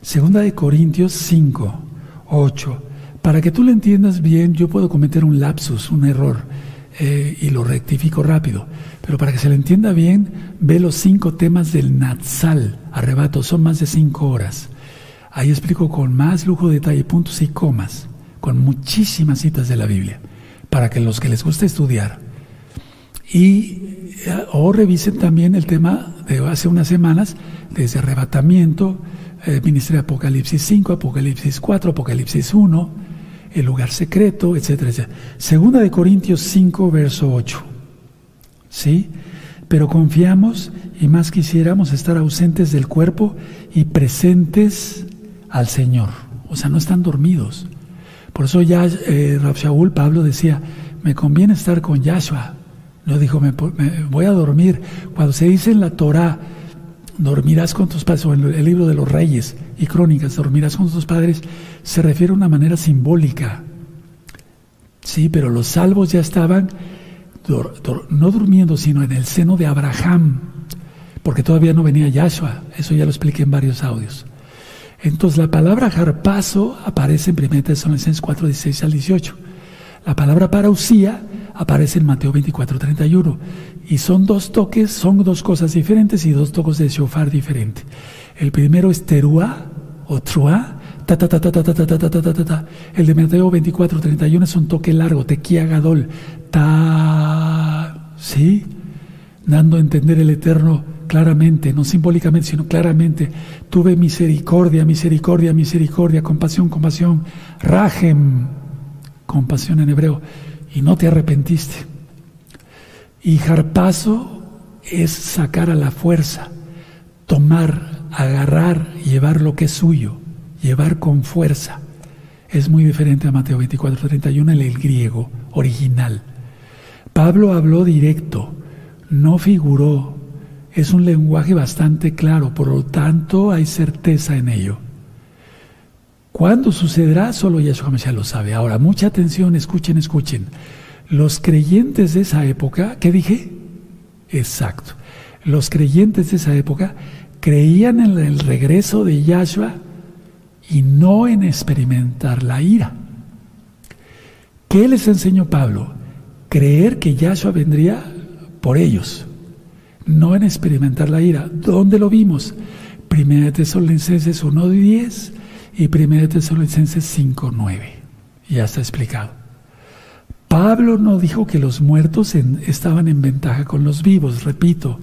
Segunda de Corintios 5, 8. Para que tú lo entiendas bien, yo puedo cometer un lapsus, un error, eh, y lo rectifico rápido. Pero para que se lo entienda bien, ve los cinco temas del Natsal, arrebato, son más de cinco horas. Ahí explico con más lujo de detalle, puntos y comas, con muchísimas citas de la Biblia, para que los que les guste estudiar. Y eh, o revisen también el tema de hace unas semanas, desde arrebatamiento, eh, Ministerio de Apocalipsis 5, Apocalipsis 4, Apocalipsis 1, el lugar secreto, etcétera, etcétera. Segunda de Corintios 5, verso 8. ¿Sí? Pero confiamos y más quisiéramos estar ausentes del cuerpo y presentes al Señor. O sea, no están dormidos. Por eso ya eh, Shaul, Pablo decía, me conviene estar con Yahshua. No dijo, me, voy a dormir. Cuando se dice en la Torah, dormirás con tus padres, o en el libro de los reyes y crónicas, dormirás con tus padres, se refiere a una manera simbólica. Sí, pero los salvos ya estaban no durmiendo, sino en el seno de Abraham, porque todavía no venía Yahshua. Eso ya lo expliqué en varios audios. Entonces la palabra harpazo aparece en 1 Tesalonicenses 4, 16 al 18. La palabra parausía aparece en Mateo 24, 31. Y son dos toques, son dos cosas diferentes y dos toques de shofar diferentes. El primero es teruá o truá, ta ta ta ta ta ta ta ta ta ta El de Mateo 24, 31 es un toque largo, tequía gadol, ta, ¿sí? Dando a entender el Eterno claramente, no simbólicamente, sino claramente, tuve misericordia, misericordia, misericordia, compasión, compasión, rajem, compasión en hebreo, y no te arrepentiste. Y jarpazo es sacar a la fuerza, tomar, agarrar, llevar lo que es suyo, llevar con fuerza. Es muy diferente a Mateo 24, 31, el griego original. Pablo habló directo, no figuró, es un lenguaje bastante claro, por lo tanto hay certeza en ello. ¿Cuándo sucederá? Solo Yahshua Mashiach lo sabe. Ahora, mucha atención, escuchen, escuchen. Los creyentes de esa época, ¿qué dije? Exacto. Los creyentes de esa época creían en el regreso de Yahshua y no en experimentar la ira. ¿Qué les enseñó Pablo? Creer que Yahshua vendría por ellos no en experimentar la ira. ¿Dónde lo vimos? Primera de Tesalonicenses 1.10 y Primera de Tesalonicenses 5.9. Ya está explicado. Pablo no dijo que los muertos estaban en ventaja con los vivos, repito,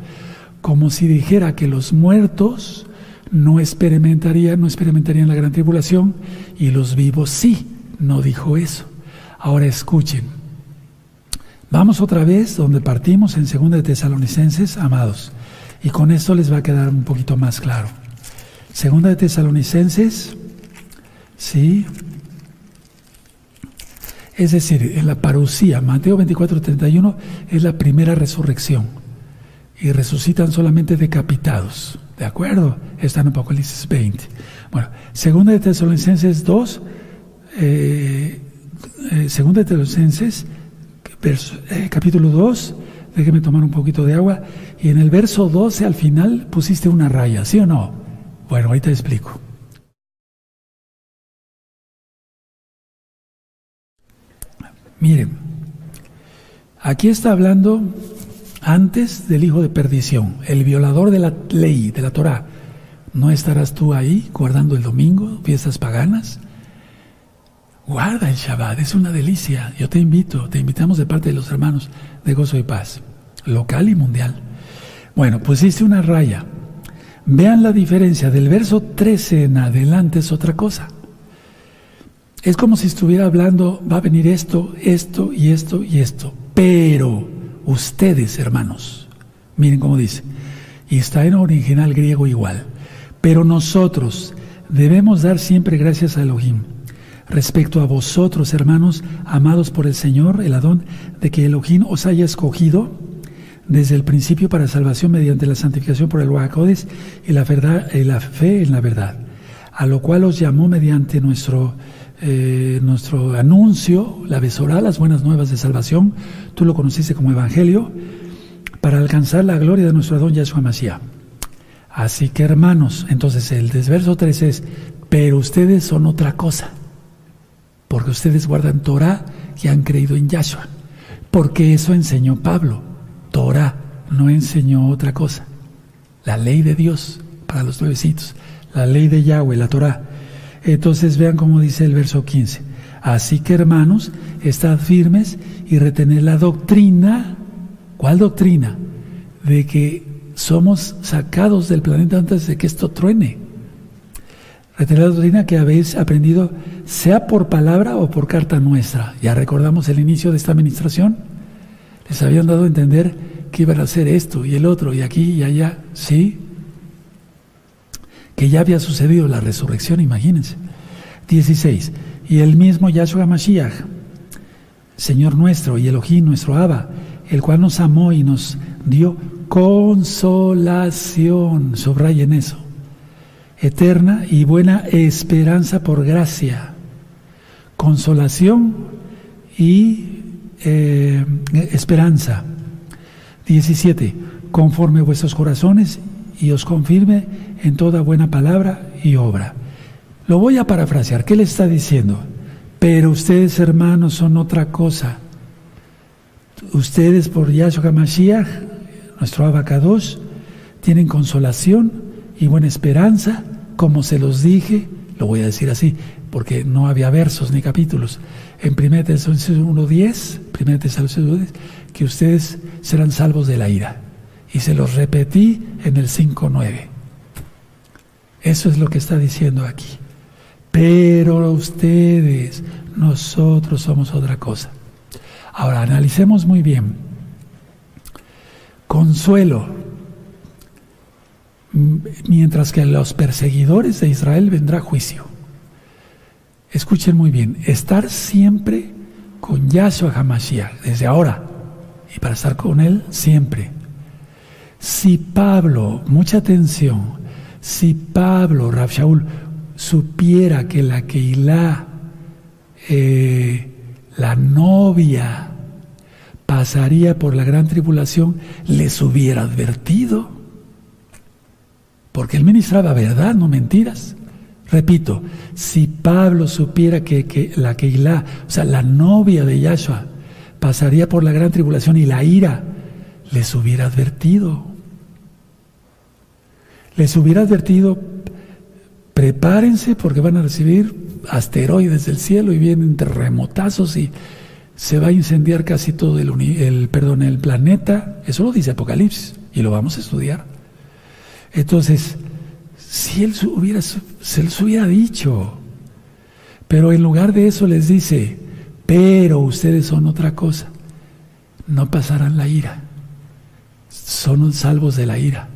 como si dijera que los muertos no experimentarían, no experimentarían la gran tribulación y los vivos sí, no dijo eso. Ahora escuchen, Vamos otra vez donde partimos en 2 de Tesalonicenses, amados. Y con esto les va a quedar un poquito más claro. Segunda de Tesalonicenses, sí. Es decir, en la parucía, Mateo 24, 31, es la primera resurrección. Y resucitan solamente decapitados. ¿De acuerdo? Está en Apocalipsis 20. Bueno, segunda de Tesalonicenses 2, eh, eh, segunda de Tesalonicenses eh, capítulo 2, Déjeme tomar un poquito de agua. Y en el verso 12 al final pusiste una raya, ¿sí o no? Bueno, ahí te explico. Miren, aquí está hablando antes del hijo de perdición, el violador de la ley, de la Torah. ¿No estarás tú ahí guardando el domingo, fiestas paganas? Guarda el Shabbat, es una delicia. Yo te invito, te invitamos de parte de los hermanos de Gozo y Paz, local y mundial. Bueno, pusiste una raya. Vean la diferencia del verso 13 en adelante, es otra cosa. Es como si estuviera hablando, va a venir esto, esto y esto y esto. Pero ustedes, hermanos, miren cómo dice, y está en original griego igual, pero nosotros debemos dar siempre gracias a Elohim respecto a vosotros, hermanos, amados por el Señor, el Adón, de que Elohim os haya escogido desde el principio para salvación mediante la santificación por el Wahakodes y la, verdad, y la fe en la verdad, a lo cual os llamó mediante nuestro, eh, nuestro anuncio, la besorá, las buenas nuevas de salvación, tú lo conociste como Evangelio, para alcanzar la gloria de nuestro Adón Yahshua Mashiach. Así que hermanos, entonces el desverso 3 es, pero ustedes son otra cosa porque ustedes guardan Torah y han creído en Yahshua, porque eso enseñó Pablo. Torah no enseñó otra cosa. La ley de Dios para los nuevecitos, la ley de Yahweh, la Torah. Entonces vean cómo dice el verso 15. Así que hermanos, estad firmes y retener la doctrina. ¿Cuál doctrina? De que somos sacados del planeta antes de que esto truene. Retener la doctrina que habéis aprendido sea por palabra o por carta nuestra. Ya recordamos el inicio de esta administración. Les habían dado a entender que iban a hacer esto y el otro y aquí y allá. Sí. Que ya había sucedido la resurrección, imagínense. 16. Y el mismo Yahshua Mashiach, Señor nuestro y Elohim nuestro Abba, el cual nos amó y nos dio consolación. Subrayen eso. Eterna y buena esperanza por gracia consolación y eh, esperanza. 17. Conforme vuestros corazones y os confirme en toda buena palabra y obra. Lo voy a parafrasear. ¿Qué le está diciendo? Pero ustedes, hermanos, son otra cosa. Ustedes, por Yahshua Mashiach, nuestro abacados, tienen consolación y buena esperanza, como se los dije, lo voy a decir así, porque no había versos ni capítulos. En 1 Tesalonicenses 1.10, 1 Tesalonicenses que ustedes serán salvos de la ira. Y se los repetí en el 5.9. Eso es lo que está diciendo aquí. Pero ustedes, nosotros somos otra cosa. Ahora, analicemos muy bien. Consuelo. Mientras que a los perseguidores de Israel vendrá juicio escuchen muy bien, estar siempre con Yahshua HaMashiach, desde ahora, y para estar con Él siempre. Si Pablo, mucha atención, si Pablo, Rav Shaul, supiera que la Keilah, eh, la novia, pasaría por la gran tribulación, les hubiera advertido. Porque él ministraba verdad, no mentiras. Repito, si Pablo supiera que, la Keilah, o sea, la novia de Yahshua, pasaría por la gran tribulación y la ira, les hubiera advertido. Les hubiera advertido, prepárense porque van a recibir asteroides del cielo y vienen terremotazos y se va a incendiar casi todo el, el, perdón, el planeta. Eso lo dice Apocalipsis y lo vamos a estudiar. Entonces, si él hubiera, se les hubiera dicho. Pero en lugar de eso les dice, pero ustedes son otra cosa. No pasarán la ira. Son salvos de la ira.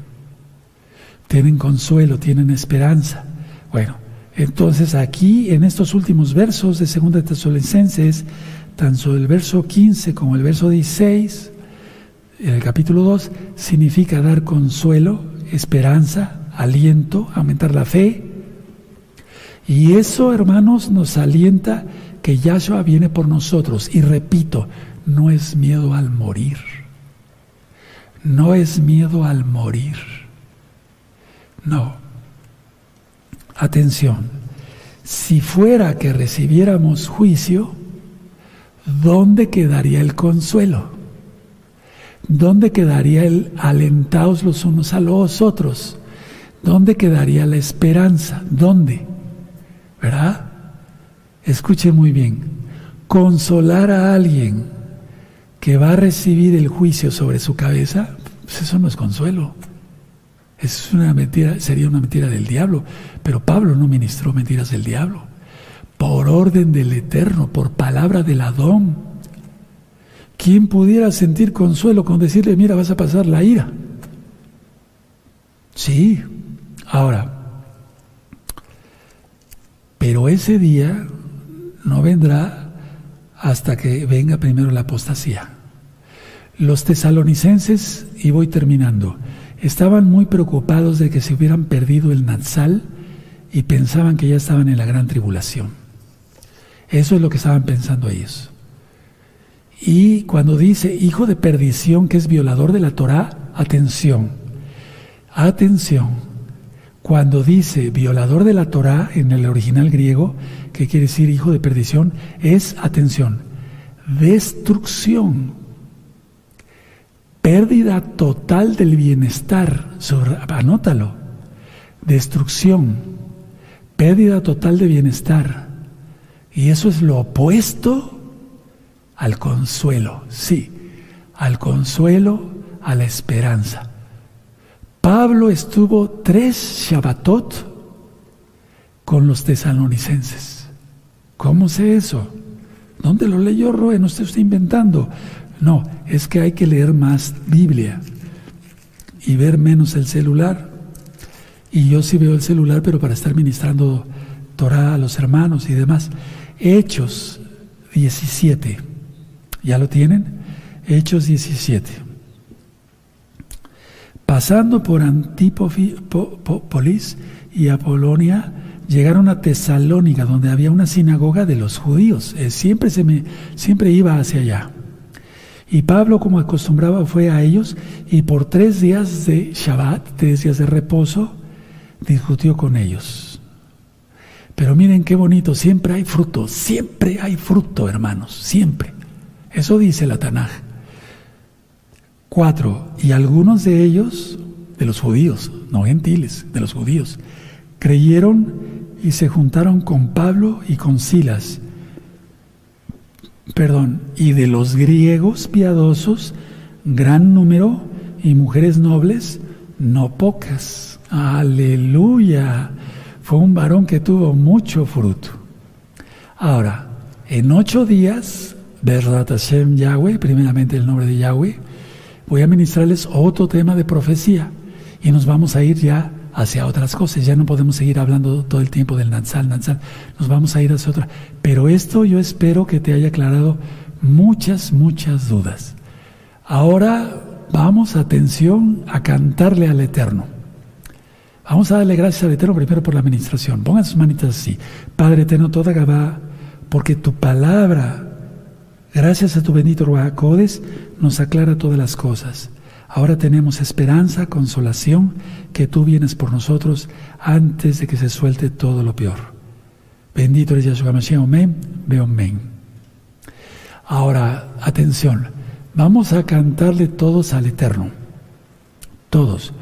Tienen consuelo, tienen esperanza. Bueno, entonces aquí en estos últimos versos de Segunda Tesalonicenses, tanto el verso 15 como el verso 16, en el capítulo 2, significa dar consuelo, esperanza, aliento, aumentar la fe. Y eso, hermanos, nos alienta que Yahshua viene por nosotros. Y repito, no es miedo al morir. no es miedo al morir. No. Atención, si fuera que recibiéramos juicio, ¿dónde quedaría el consuelo? ¿Dónde quedaría el alentaos los unos a los otros? ¿Dónde quedaría la esperanza? ¿Dónde? ¿Verdad? Escuche muy bien. Consolar a alguien que va a recibir el juicio sobre su cabeza, pues eso no es consuelo. Es una mentira, sería una mentira del diablo. Pero Pablo no ministró mentiras del diablo. Por orden del Eterno, por palabra del Adón. ¿Quién pudiera sentir consuelo con decirle, mira, vas a pasar la ira? Sí. Ahora, pero ese día no vendrá hasta que venga primero la apostasía. Los tesalonicenses, y voy terminando, estaban muy preocupados de que se hubieran perdido el Natsal y pensaban que ya estaban en la gran tribulación. Eso es lo que estaban pensando ellos. Y cuando dice hijo de perdición que es violador de la Torah, atención, atención. Cuando dice violador de la Torah en el original griego, que quiere decir hijo de perdición, es, atención, destrucción pérdida total del bienestar, anótalo, destrucción, pérdida total de bienestar. Y eso es lo opuesto al consuelo, sí, al consuelo, a la esperanza. Pablo estuvo tres Shabbatot con los tesalonicenses. ¿Cómo sé eso? ¿Dónde lo leyó Roe? No se está inventando. No, es que hay que leer más Biblia y ver menos el celular. Y yo sí veo el celular, pero para estar ministrando Torah a los hermanos y demás. Hechos 17. ¿Ya lo tienen? Hechos 17. Pasando por Antípolis y Apolonia, llegaron a Tesalónica, donde había una sinagoga de los judíos. Eh, siempre, se me, siempre iba hacia allá. Y Pablo, como acostumbraba, fue a ellos y por tres días de Shabbat, tres días de reposo, discutió con ellos. Pero miren qué bonito, siempre hay fruto, siempre hay fruto, hermanos, siempre. Eso dice la Tanaj. Cuatro, y algunos de ellos, de los judíos, no gentiles, de los judíos, creyeron y se juntaron con Pablo y con Silas perdón, y de los griegos piadosos, gran número, y mujeres nobles, no pocas. Aleluya. Fue un varón que tuvo mucho fruto. Ahora, en ocho días, verdad Hashem Yahweh, primeramente el nombre de Yahweh, voy a ministrarles otro tema de profecía y nos vamos a ir ya hacia otras cosas. Ya no podemos seguir hablando todo el tiempo del Nansal, Nansal. Nos vamos a ir hacia otra. Pero esto yo espero que te haya aclarado muchas, muchas dudas. Ahora vamos, atención, a cantarle al Eterno. Vamos a darle gracias al Eterno primero por la administración. Pongan sus manitas así. Padre Eterno, toda Gabá, porque tu palabra, gracias a tu bendito Ruacodes, nos aclara todas las cosas. Ahora tenemos esperanza, consolación, que tú vienes por nosotros antes de que se suelte todo lo peor. Bendito eres Yahshua Mashiach, amén, amén. Ahora, atención, vamos a cantarle todos al Eterno, todos.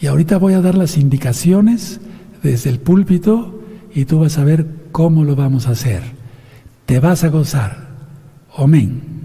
Y ahorita voy a dar las indicaciones desde el púlpito y tú vas a ver cómo lo vamos a hacer. Te vas a gozar. Amén.